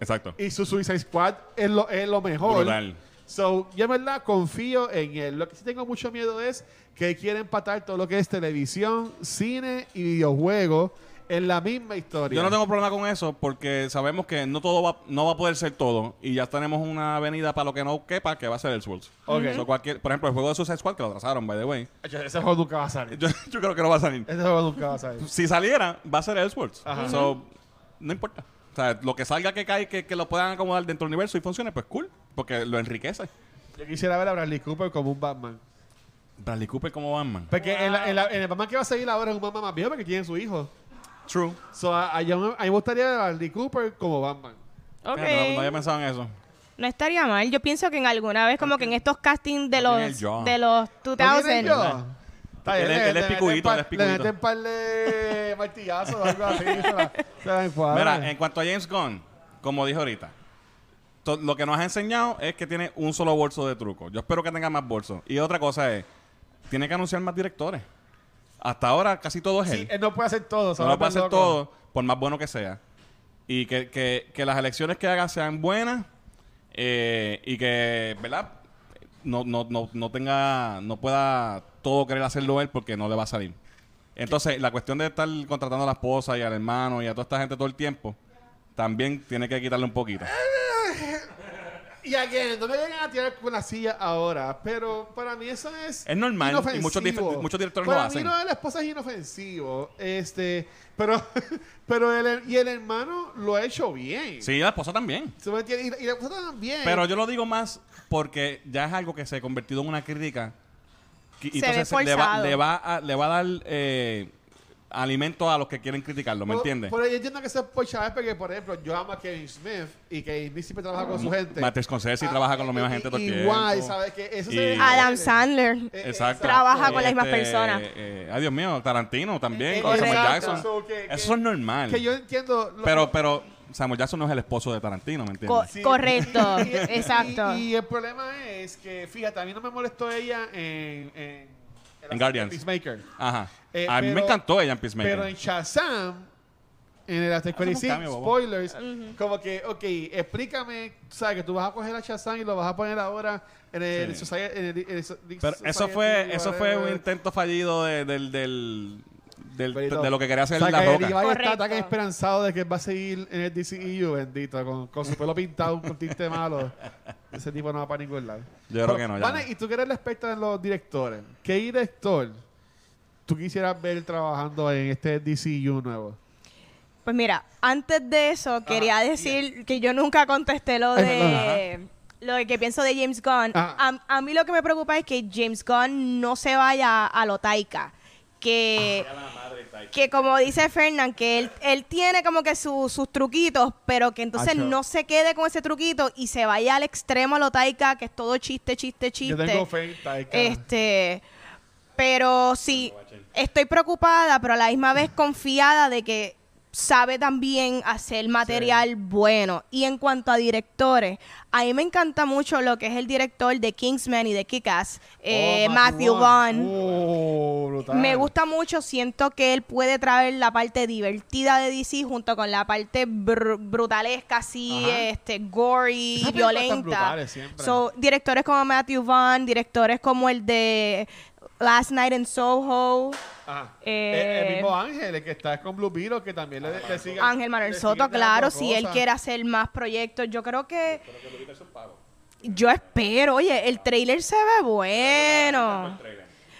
Exacto. y su Suicide Squad es lo, es lo mejor. Brutal. So, yo en verdad confío en él. Lo que sí tengo mucho miedo es que quiere empatar todo lo que es televisión, cine y videojuegos en la misma historia. Yo no tengo problema con eso porque sabemos que no todo va, no va a poder ser todo y ya tenemos una avenida para lo que no quepa que va a ser el Souls. Ok. So, cualquier, por ejemplo, el juego de Suicide Squad que lo trazaron, by the way. Ese juego nunca va a salir. Yo, yo creo que no va a salir. Ese juego nunca va a salir. Si saliera, va a ser el Worlds. Ajá. So, no importa. O sea, lo que salga que cae, que, que lo puedan acomodar dentro del universo y funcione, pues cool. Porque lo enriquece. Yo quisiera ver a Bradley Cooper como un Batman. Bradley Cooper como Batman. Porque en, la- en la- en el Batman que va a seguir ahora es un Batman más viejo porque tiene su hijo. True. So, a, a, yo me- a mí me gustaría ver a Bradley Cooper como Batman. Ok. Fíjate, No, no había pensado en eso. No estaría mal. Yo pienso que en alguna vez, como que en estos castings de no tiene los el jaw. de los ¿No tiene 2000. yo? Está Él es- le- él es le picudito, meten par- él es meten par de martillazos o algo así. se la, se la. Mira, en cuanto a James Gunn, como dije ahorita, to- lo que nos ha enseñado es que tiene un solo bolso de truco. Yo espero que tenga más bolsos. Y otra cosa es, tiene que anunciar más directores. Hasta ahora casi todo es Sí, él. él no puede hacer todo. No puede hacer loco. todo, por más bueno que sea. Y que, que- que las elecciones que haga sean buenas eh, y que, ¿verdad? No, no, no, no tenga, no pueda todo querer hacerlo él porque no le va a salir. Entonces, la cuestión de estar contratando a la esposa y al hermano y a toda esta gente todo el tiempo, también tiene que quitarle un poquito. Y again, no me vengan a tirar con la silla ahora, pero para mí eso es. Es normal, y muchos muchos directores lo para hacen. mí lo de la esposa es inofensivo. Este, pero, pero el, y el hermano lo ha hecho bien. Sí, la esposa también. ¿Se me entiende? Y, y la esposa también. Pero yo lo digo más porque ya es algo que se ha convertido en una crítica. Y Se ve entonces le va, forzado. le, va a, le va a dar eh, alimento a los que quieren criticarlo, ¿me entiendes? Pero yo entiendo que eso es por chaval, porque, por ejemplo, yo amo a Kevin Smith y Kevin Smith siempre trabaja con su gente. Martin Scorsese Ah, trabaja con la misma y- gente todo el Igual, tiempo. ¿sabes? Que eso Y- se ve- Adam Sandler. Eh, Exacto. Trabaja con las mismas Este, personas. eh, ay, Dios mío, Tarantino también, Eh, con Samuel. Jackson. Eso es normal. Que yo entiendo. Pero, pero Samuel Jackson no es el esposo de Tarantino, ¿me Co- entiendes? Sí. Correcto, exacto. Y, y el problema es que, fíjate, a mí no me molestó ella en. En, En Guardians. Peacemaker. Ajá. Eh, a mí me encantó ella en Peacemaker. Pero en Shazam, en el After un 46, cambio, bobo. spoilers, como que, ok, explícame, sabes que tú vas a coger a Shazam y lo vas a poner ahora en el, Sí. Society- en el- en el so- Pero eso Society, fue, eso fue un whatever. intento fallido de, del, del, del- de lo que quería hacer O sea, la que roca. Levi está Correcto. tan esperanzado de que va a seguir en el DCEU, bendito, con, con su pelo pintado con tinte malo. Ese tipo no va para ningún lado. Yo creo que no, ya Vane, no. y tú que eres la experta en los directores, ¿qué director tú quisieras ver trabajando en este DCU nuevo? Pues mira, antes de eso quería decir que yo nunca contesté lo Ajá. de lo de que pienso de James Gunn. Ajá. A, a mí lo que me preocupa es que James Gunn no se vaya a lo taika. Que, que como dice Fernán, que él, él tiene como que su- sus truquitos, pero que entonces Acho. no se quede con ese truquito y se vaya al extremo a lo taika, que es todo chiste, chiste, chiste. Yo tengo fe en Taika. Este, pero sí, estoy preocupada, pero a la misma vez confiada de que sabe también hacer material bueno. Y en cuanto a directores, a mí me encanta mucho lo que es el director de Kingsman y de Kick-Ass, eh, Oh, Matthew Vaughn. Oh. Me gusta mucho, siento que él puede traer la parte divertida de DC junto con la parte br- brutalesca, así, Ajá. este, gory, violenta. siempre. So, directores como Matthew Vaughn, directores como el de Last Night in Soho, Ajá. Eh, el, el mismo Ángel, el que está con Blue Beetle, que también le, le sigue. Ángel Manuel le Soto, claro, si él quiere hacer más proyectos, yo creo que... Yo espero, oye, el trailer se ve bueno.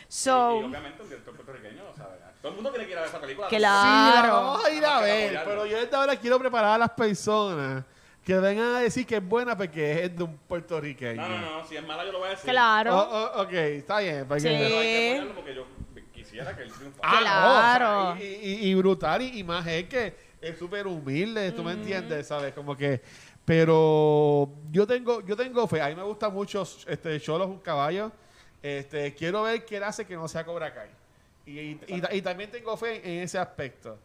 So, obviamente un director puertorriqueño, ¿sabes? Todo el mundo que ir a ver esa película. Sí, la claro. vamos a ir a ver, pero yo desde ahora quiero preparar a las personas que vengan a decir que es buena porque es de un puertorriqueño. No, no, no, si es mala yo lo voy a decir. Claro. Oh, oh, ok, está bien. porque- Sí. Pero hay que apoyarlo porque yo quisiera que él triunfara. Ah, no, Claro. o sea, y, y- y brutal, y, y más es que es súper humilde, tú me entiendes, ¿sabes? Como que, pero yo tengo, yo tengo fe, a mí me gusta mucho este Cholo es un caballo, este, quiero ver qué él hace que no sea Cobra Kai. Y, y- y- y también tengo fe en ese aspecto.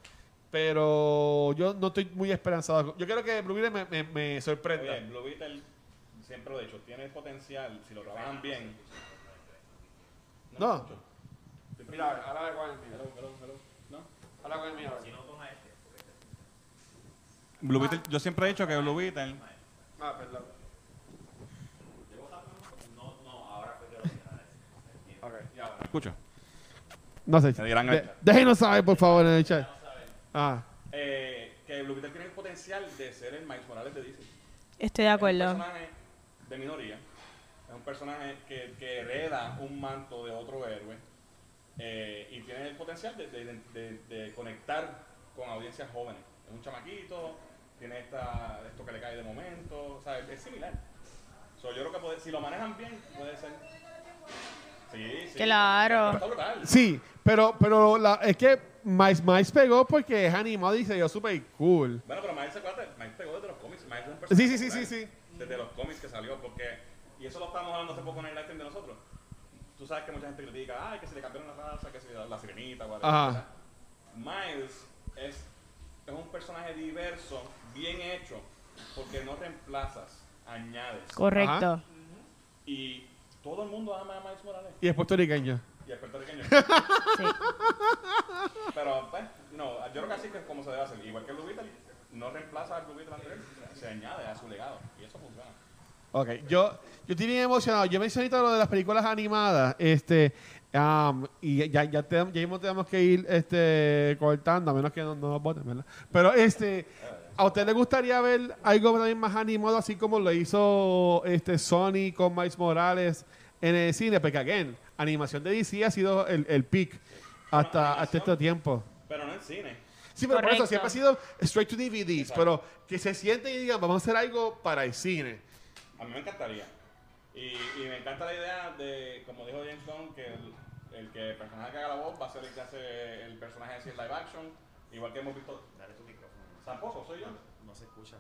Pero yo no estoy muy esperanzado. Yo creo que Blue Beetle me, me, me Oye, sorprenda. Blue Beetle, siempre lo he dicho, tiene potencial si lo trabajan bien. No. Mira, ahora con el mío. ¿No? Ahora con el mío. Blue Beetle, yo siempre he dicho que Blue Beetle. Ah, perdón. Escucha. No sé. Me dirán De- el chat. déjenos saber, por favor, en el chat. Ah. Eh, que Blue Beetle tiene el potencial de ser el Miles Morales de DC. Estoy de Es un acuerdo. personaje de minoría. Es un personaje que, que hereda un manto de otro héroe. eh, y tiene el potencial de, de- de- de conectar con audiencias jóvenes. Es un chamaquito, tiene esta, esto que le cae de momento. O sea, es, es similar. So, yo creo que puede- si lo manejan bien, puede ser. Sí, sí. Claro. Sí, pero, pero la, es que Miles, Miles pegó porque es animado y se dio súper cool. Bueno, pero Miles se acuerda, Miles pegó desde los cómics. Miles es un Sí, personaje sí, sí, sí, popular sí. Desde los cómics que salió, porque. Y eso lo estábamos hablando hace poco en el live de nosotros. Tú sabes que mucha gente critica, ay, que se le cambiaron la raza, que se la, la sirenita, whatever. Ajá. Miles es, es un personaje diverso, bien hecho, porque no reemplazas, añades. Correcto. Y todo el mundo ama a Miles Morales. Y es puertorriqueño. Y es puertorriqueño. Sí. Pero, pues, no, yo creo que así que es como se debe hacer. Igual que el Blue Beetle, no reemplaza al Blue Beetle anterior, se añade a su legado. Y eso funciona. Ok, yo, yo estoy bien emocionado. Yo mencioné todo lo de las películas animadas. Este, am, y ya, ya, te- ya mismo tenemos que ir este, cortando, a menos que no, no nos voten, ¿verdad? Pero, este, ¿a usted le gustaría ver algo también más animado, así como lo hizo este, Sony con Miles Morales en el cine? Porque, again, animación de DC ha sido el, el peak hasta, hasta este tiempo. Pero no en cine. Sí, pero por Correcto. eso siempre ha sido straight to DVDs, pero que se siente y digan, vamos a hacer algo para el cine. A mí me encantaría. Y, y me encanta la idea de, como dijo James Gunn, que el, el que el personaje que haga la voz va a ser el que hace el personaje así en live action. Igual que hemos visto. Dale tu. Tampoco, soy yo. No se escucha.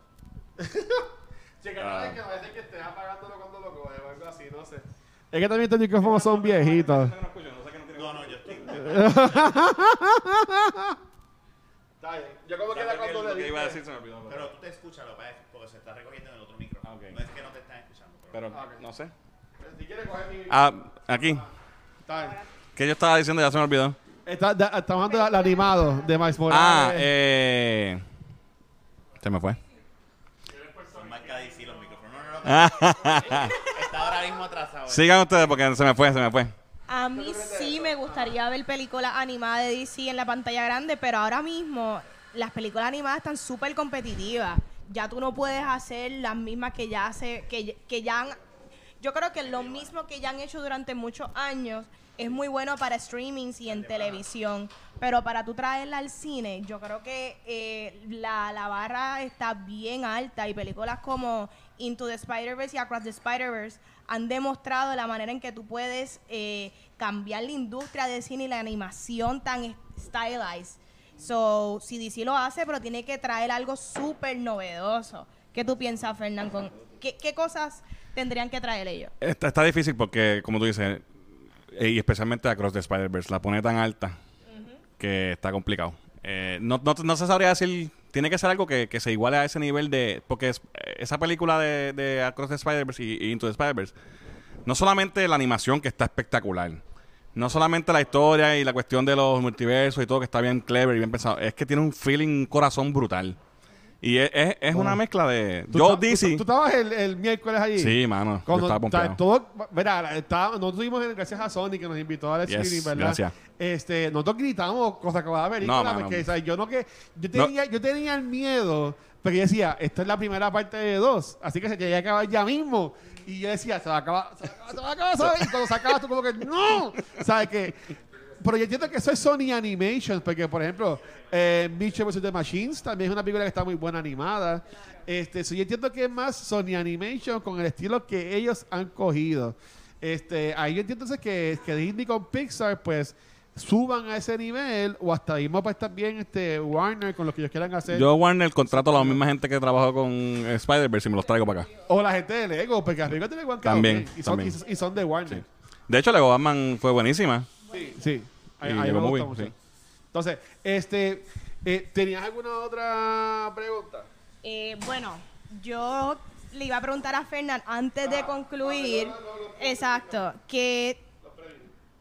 Sí, que Ah. no es que parece que estés apagándolo cuando lo coges o algo así, no sé. Es que también estos micrófonos son viejitos. No escucho, no sé que no tiene No, no, yo estoy. Está bien. Yo como que ¿Sabes era cuando lo le que iba a decir se me olvidó. Pero tú te escuchas, lo que pasa es porque se está recogiendo en el otro micrófono. Ah, ok. No es que no te están escuchando. Pero, Pero, Ah, ok. no sé. Si quieres coger mi... Ah, aquí. Está bien. ¿Qué yo estaba diciendo? Ya se me olvidó. Está, da- estamos hablando del animado de Miles Morales. Ah, eh. Se me fue. está ahora mismo atrasado. Sigan ustedes porque se me fue, se me fue. A mí sí me gustaría ver películas animadas de DC en la pantalla grande, pero ahora mismo las películas animadas están súper competitivas. Ya tú no puedes hacer las mismas que ya hace, que, que ya han, yo creo que lo mismo que ya han hecho durante muchos años es muy bueno para streamings y en televisión, pero para tú traerla al cine, yo creo que eh, la, la barra está bien alta y películas como Into the Spider-Verse y Across the Spider-Verse han demostrado la manera en que tú puedes eh, cambiar la industria del cine y la animación tan stylized. So, si DC lo hace, pero tiene que traer algo súper novedoso. ¿Qué tú piensas, Fernán? Con, ¿qué, ¿Qué cosas tendrían que traer ellos? Está, está difícil porque, como tú dices, eh, y especialmente Across the Spider-Verse, la pone tan alta que está complicado. Eh, no, no, no se sabría decir, tiene que ser algo que, que se iguale a ese nivel de... Porque eh, esa película de, de Across the Spider-Verse y, y Into the Spider-Verse, no solamente la animación que está espectacular, no solamente la historia y la cuestión de los multiversos y todo que está bien clever y bien pensado, es que tiene un feeling, un corazón brutal. Y es, es, es una mezcla de... ¿Tú Yo, esta- DC... ¿Tú, tú estabas el, el miércoles allí? Sí, mano. yo Cuando, estaba o sea, pompeado. todo, estaba- nosotros tuvimos, el- gracias a Sony que nos invitó al Yes, streaming, ¿verdad? gracias. Este, nosotros gritamos cosas que va a No, película, mano. porque o sea, yo no que, yo tenía, yo tenía el miedo, porque yo decía, esta es la primera parte de dos, así que se tiene que acabar ya mismo. Y yo decía, se va a acabar, se va a acabar, se va a acabar, ¿sabes? Y cuando se acaba, tú como que, no, ¿sabes qué? Pero yo entiendo que eso es Sony Animation, porque, por ejemplo, eh, Mitchell vs. The Machines también es una película que está muy buena animada. Este, so yo entiendo que es más Sony Animation con el estilo que ellos han cogido. Este, ahí yo entiendo entonces que, que Disney con Pixar, pues, suban a ese nivel, o hasta mismo pues también este Warner con lo que ellos quieran hacer. Yo Warner contrato a la misma gente que trabajó con eh, Spider-Verse y me los traigo para acá. o la gente de Lego, porque arriba han quedado También, bien, y, son, también. y, y son de Warner. Sí. De hecho, Lego Batman fue buenísima. Sí, sí. A- Y a mí Lego me gusta mucho. sí. Entonces, este, Eh, ¿Tenías alguna otra pregunta? Eh, bueno, yo le iba a preguntar a Fernán antes de concluir, exacto, que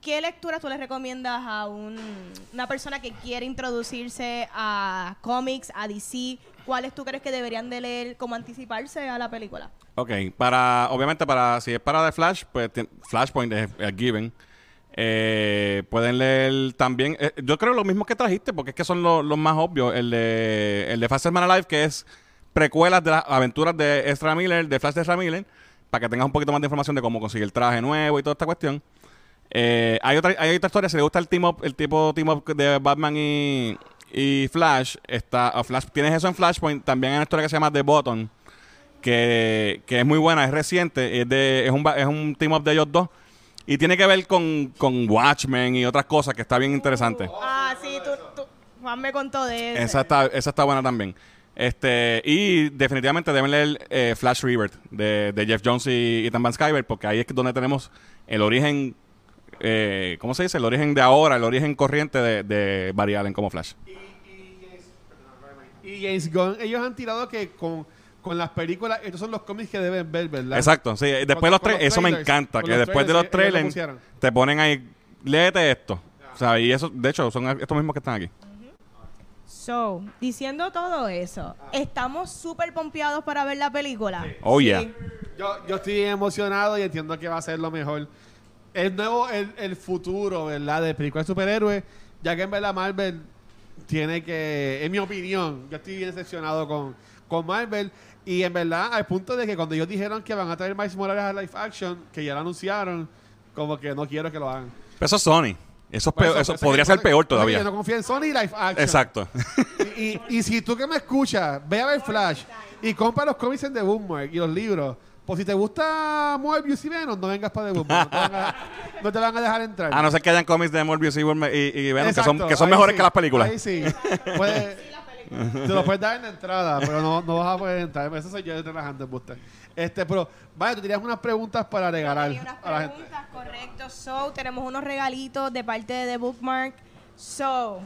¿qué lectura tú le recomiendas a un- una persona que quiere introducirse a cómics, a DC? ¿Cuáles tú crees que deberían de leer como anticiparse a la película? Ok, para, obviamente para, si es para The Flash, pues Flashpoint es, es given. Eh, pueden leer también, eh, yo creo lo mismo que trajiste, porque es que son lo- los más obvios. El de, el de Fastest Man Alive, que es precuelas de las aventuras de Ezra Miller, de Flash de Ezra Miller, para que tengas un poquito más de información de cómo conseguir el traje nuevo y toda esta cuestión. Eh, hay, otra, hay otra historia, si le gusta el team up, el tipo team up de Batman y, y Flash, está, Flash, tienes eso en Flashpoint, también hay una historia que se llama The Button, que, que es muy buena, es reciente, es, de, es, un, es un team up de ellos dos. Y tiene que ver con, con Watchmen y otras cosas que está bien interesante. Ah, sí, tú, tú- Juan me contó de eso. Esa está, esa está buena también. Este, y definitivamente deben leer eh, Flash Rebirth de, de Jeff Jones y Ethan Van Sciver, porque ahí es donde tenemos el origen, eh, ¿cómo se dice? El origen de ahora, el origen corriente de, de Barry Allen como Flash. Y James Gunn, ellos han tirado que con, con las películas, estos son los cómics que deben ver, ¿verdad? Exacto, sí. Después Con- los tres, eso me encanta, que después de los lo trailers te ponen ahí, léete esto. O sea, y eso, de hecho, son estos mismos que están aquí. So, diciendo todo eso, ¿estamos súper pompeados para ver la película? Oh, yeah. Yo, yo estoy emocionado y entiendo que va a ser lo mejor. El nuevo, el, el futuro, ¿verdad? De películas de superhéroes, ya que en verdad Marvel tiene que, en mi opinión, yo estoy bien decepcionado con, con Marvel. Y en verdad, al punto de que cuando ellos dijeron que van a traer Miles Morales a live action, que ya lo anunciaron, como que no quiero que lo hagan. Pero eso es Sony. Eso, es peor- eso- eso por eso podría ser peor todavía. Yo no confío en Sony live action. Exacto. Y, y, y si tú que me escuchas, ve a ver Flash y compra los cómics en The Bookmark y los libros. Pues si te gusta Moebius y Venom, no vengas para The Bookmark. No te, van a, no te van a dejar entrar. A no ser que hayan cómics de Morbius y, y, y Venom, que son, que son mejores sí, que las películas. Ahí sí. Puedes- te lo puedes dar en la entrada, pero no, no vas a poder entrar. Eso soy yo relajante, Buster. Este, pero, vaya, tú tenías unas preguntas para regalar unas a la gente. correcto. So, tenemos unos regalitos de parte de The Bookmark. So,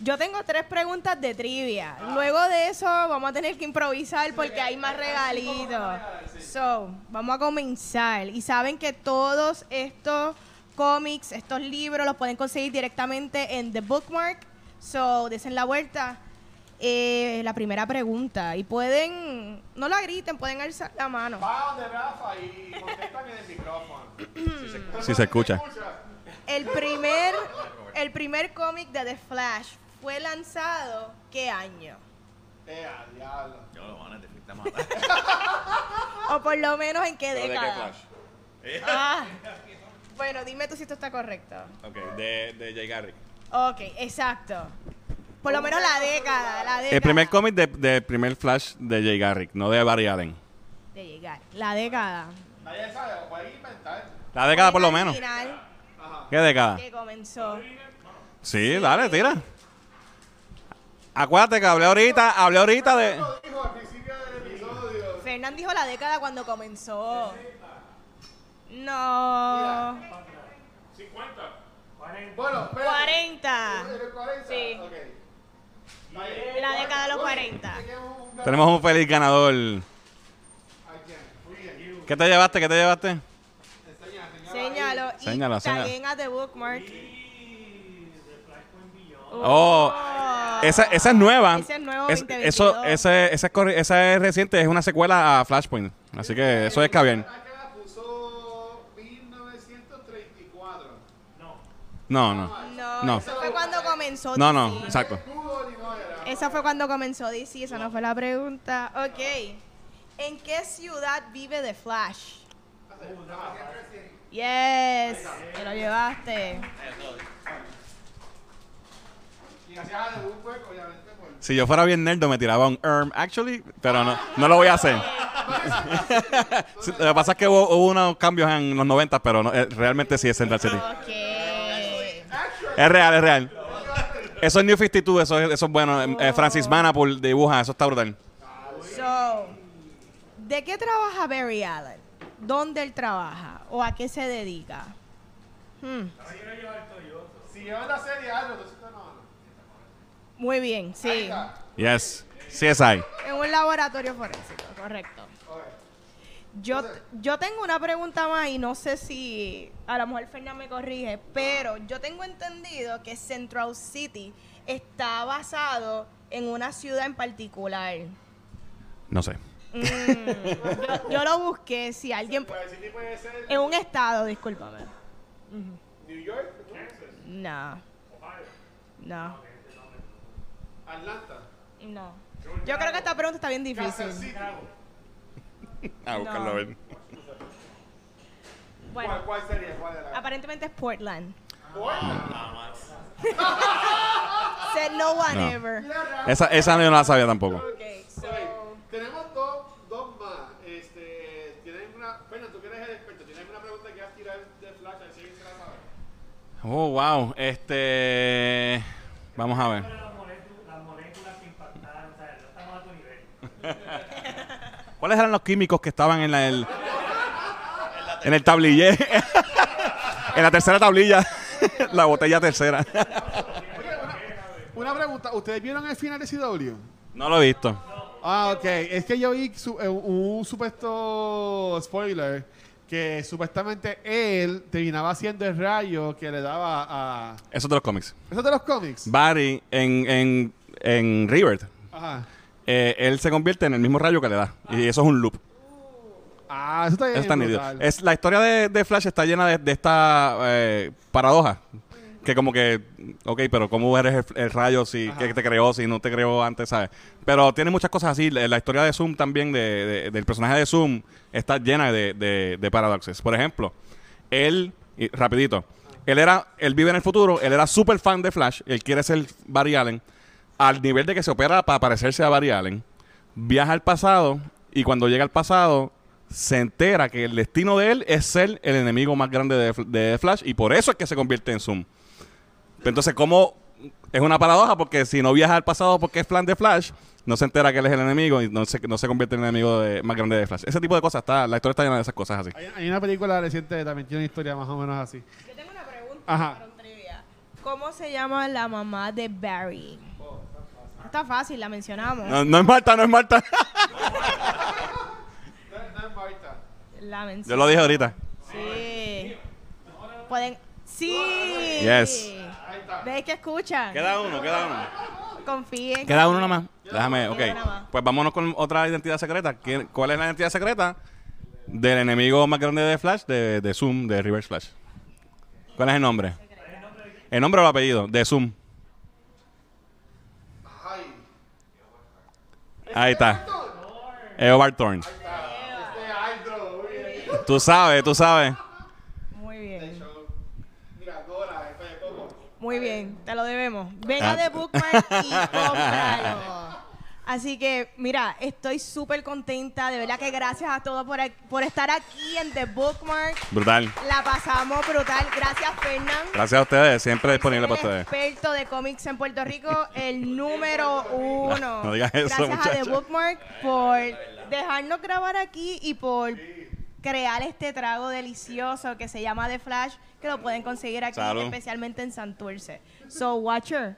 yo tengo tres preguntas de trivia. Luego de eso vamos a tener que improvisar porque hay más regalitos. So, vamos a comenzar. Y saben que todos estos cómics, estos libros los pueden conseguir directamente en The Bookmark. So, desen la vuelta. Eh, la primera pregunta. Y pueden, no la griten, pueden alzar la mano. Va donde Rafa y contestan en el micrófono. Si se escucha. El primer, el primer cómic de The Flash fue lanzado ¿qué año? Eh, a diablo. Yo lo van a matar. O por lo menos en qué década. Ah. Bueno, dime tú si esto está correcto. Ok, de, de Jay Garrick. Ok, exacto. Por lo menos la década, la década. El primer cómic de, de primer Flash de Jay Garrick, no de Barry Allen. De llegar. La década. Nadie sabe, lo pueden inventar. La década por lo menos. final, ¿Qué década? que comenzó. Sí, dale, tira. Acuérdate que hablé ahorita, hablé ahorita de... Del. Fernán dijo la década cuando comenzó. No. 50. Bueno, espérate. 40. ¿En el 40? Sí. La década de los 40. Tenemos un feliz ganador. ¿Qué te llevaste? ¿Qué te llevaste? Señalo. Taguen a The Bookmark. Oh, esa, esa es nueva. Ese es nuevo Es- 2022. eso, ese, esa, es esa es reciente, es una secuela a Flashpoint. Así que eso es caviar. Acá puso 1934. No, no. No, No. eso fue cuando comenzó No, no, exacto. Google y no era. Esa fue cuando comenzó DC, esa no fue la pregunta. Ok. ¿En qué ciudad vive The Flash? Yes, te lo llevaste. Si yo fuera bien nerdo me tiraba un ERM, actually, pero no, no lo voy a hacer. Lo que pasa es que hubo, hubo unos cambios en los 90, pero no, eh, realmente sí es Central City. Ok. Es real, es real. Eso es New 52, eso es, eso es bueno. Eh, Francis Manapul dibuja, eso está brutal. So, ¿de qué trabaja Barry Allen? ¿Dónde él trabaja? ¿O a qué se dedica? Hmm. Si llevan la serie algo, entonces. Muy bien, sí. Yes. CSI. En un laboratorio forénsico, correcto. Yo, yo tengo una pregunta más y no sé si a lo mejor Fernández me corrige, pero yo tengo entendido que Central City está basado en una ciudad en particular. No sé. Mm, yo, yo lo busqué, si alguien... pu- City puede ser En un estado, discúlpame. New York, No. No. Atlanta. No. Yo creo que esta pregunta está bien difícil. A buscarlo, a ver. Bueno, ¿Cuál, cuál sería? ¿Cuál era? aparentemente es Portland. Said no one No. ever. Esa, esa yo no la sabía tampoco. Okay, so, Tenemos dos, dos más. Este, ¿Tienen una... Bueno, tú que eres el experto, ¿tienes alguna pregunta que quieras tirar de Flash? A ver si alguien se la sabe. Oh, wow. Este. Vamos a ver. Las moléculas, las moléculas que impactaron, o sea, no estamos a tu nivel. ¿Cuáles eran los químicos que estaban en la, el, en el tablillé? en la tercera tablilla. la botella tercera. Una pregunta, ¿ustedes vieron el final de CW? no lo he visto. Ah, ok. Es que yo vi su- eh, un supuesto spoiler que supuestamente él terminaba haciendo el rayo que le daba a... Eso es de los cómics. ¿Eso es de los cómics? Barry en, en, en Rebirth, Ajá. Eh, él se convierte en el mismo rayo que le da. Y eso es un loop. Ah, eso está bien Eso está nítido. brutal. Es, la historia de, de Flash está llena de, de esta eh, paradoja. Que como que, ok, pero ¿cómo eres el, el rayo si que te creó, si no te creó antes, sabes? Pero tiene muchas cosas así. La, la historia de Zoom también, de, de- del personaje de Zoom, está llena de, de, de paradoxes. Por ejemplo, él, y rapidito, él era, él vive en el futuro, él era súper fan de Flash, él quiere ser Barry Allen, al nivel de que se opera para parecerse a Barry Allen, viaja al pasado y cuando llega al pasado se entera que el destino de él es ser el enemigo más grande de, de Flash y por eso es que se convierte en Zoom. Entonces, ¿cómo? Es una paradoja porque si no viaja al pasado porque es plan de Flash, no se entera que él es el enemigo y no se, no se convierte en el enemigo de- más grande de Flash. Ese tipo de cosas está, la historia está llena de esas cosas así. Hay, hay una película reciente que también tiene una historia más o menos así. yo tengo una pregunta Ajá. para un trivia. ¿Cómo se llama la mamá de Barry? Está fácil, la mencionamos. No, no es Marta, no es Marta. La mencionamos. Yo lo dije ahorita. Sí. Pueden. Sí. Yes. ¿Veis que escuchan? Queda uno, queda uno. Confíen. Queda uno nomás. Déjame, ok. Más. Pues vámonos con otra identidad secreta. ¿Quién- ¿Cuál es la identidad secreta del enemigo más grande de Flash, de, de Zoom, de Reverse Flash? ¿Cuál es el nombre? El nombre o el apellido, de Zoom. Ahí está. Eobard Thorne. Tú sabes, tú sabes. Muy bien. Muy bien. Te lo debemos. Venga Ah. de Bookmark y cómpralo. Así que, mira, estoy súper contenta. De verdad que gracias a todos por, por estar aquí en The Bookmark. Brutal. La pasamos brutal. Gracias, Fernán. Gracias a ustedes, siempre disponible para el ustedes. experto de cómics en Puerto Rico, el número uno. No digas eso, Gracias a The. Bookmark por dejarnos grabar aquí y por crear este trago delicioso que se llama The Flash, que lo pueden conseguir aquí, Salud. especialmente en Santurce. So, Watcher,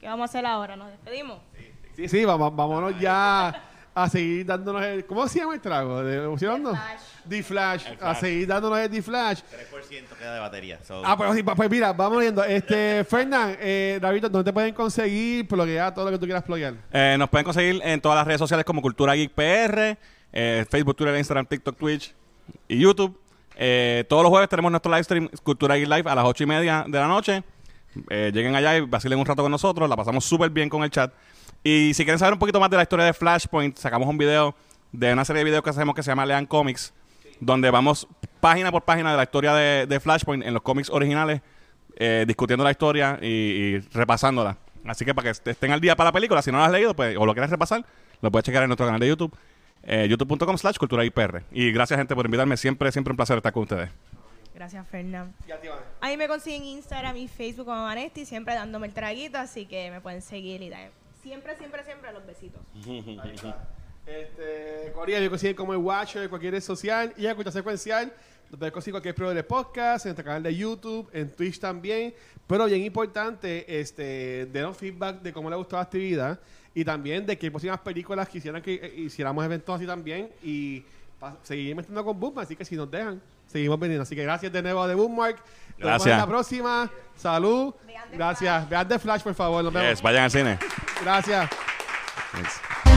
¿qué vamos a hacer ahora? ¿Nos despedimos? Sí, sí, vamos, vámonos ya a seguir dándonos el... ¿Cómo se llama el trago? ¿De pusieron, no? Flash. D-Flash. El A Flash. seguir dándonos el D-Flash. 3% queda de batería. so- Ah, pues, sí, pues mira, vamos viendo. Este, Fernán, eh, David, ¿dónde te pueden conseguir? Pluguear todo lo que tú quieras pluguear. Eh, nos pueden conseguir en todas las redes sociales como Cultura Geek PR, eh, Facebook, Twitter, Instagram, TikTok, Twitch y YouTube. Eh, todos los jueves tenemos nuestro live stream Cultura Geek Live a las ocho y media de la noche. Eh, lleguen allá y vacilen un rato con nosotros. La pasamos súper bien con el chat. Y si quieren saber un poquito más de la historia de Flashpoint, sacamos un video de una serie de videos que hacemos que se llama Lean Comics, donde vamos página por página de la historia de, de Flashpoint en los cómics originales, eh, discutiendo la historia y, y repasándola. Así que para que estén al día para la película, si no la has leído pues, o lo quieres repasar, lo puedes checar en nuestro canal de YouTube, eh, youtube.com slash cultura IPR. Y gracias gente por invitarme, siempre, siempre un placer estar con ustedes. Gracias, Fernán. A mí me consiguen Instagram y Facebook como Vanesti, siempre dándome el traguito, así que me pueden seguir y dar siempre, siempre, siempre los besitos. Este, Corea, yo consigo como el Watcher cualquier red social y a Cultura Secuencial. Puedes conseguir cualquier proveedor de podcast, en nuestro canal de YouTube, en Twitch también. Pero bien importante, este, denos feedback de cómo les gustó la actividad y también de qué próximas películas quisieran que eh, hiciéramos eventos así también y seguir metiendo con Bookmark. Así que si nos dejan, seguimos vendiendo. Así que gracias de nuevo de Bookmark. Nos vemos Gracias. en la próxima. Salud. Vean Gracias. Vean The Flash, por favor. Nos vemos. Yes, vayan al cine. Gracias. Thanks.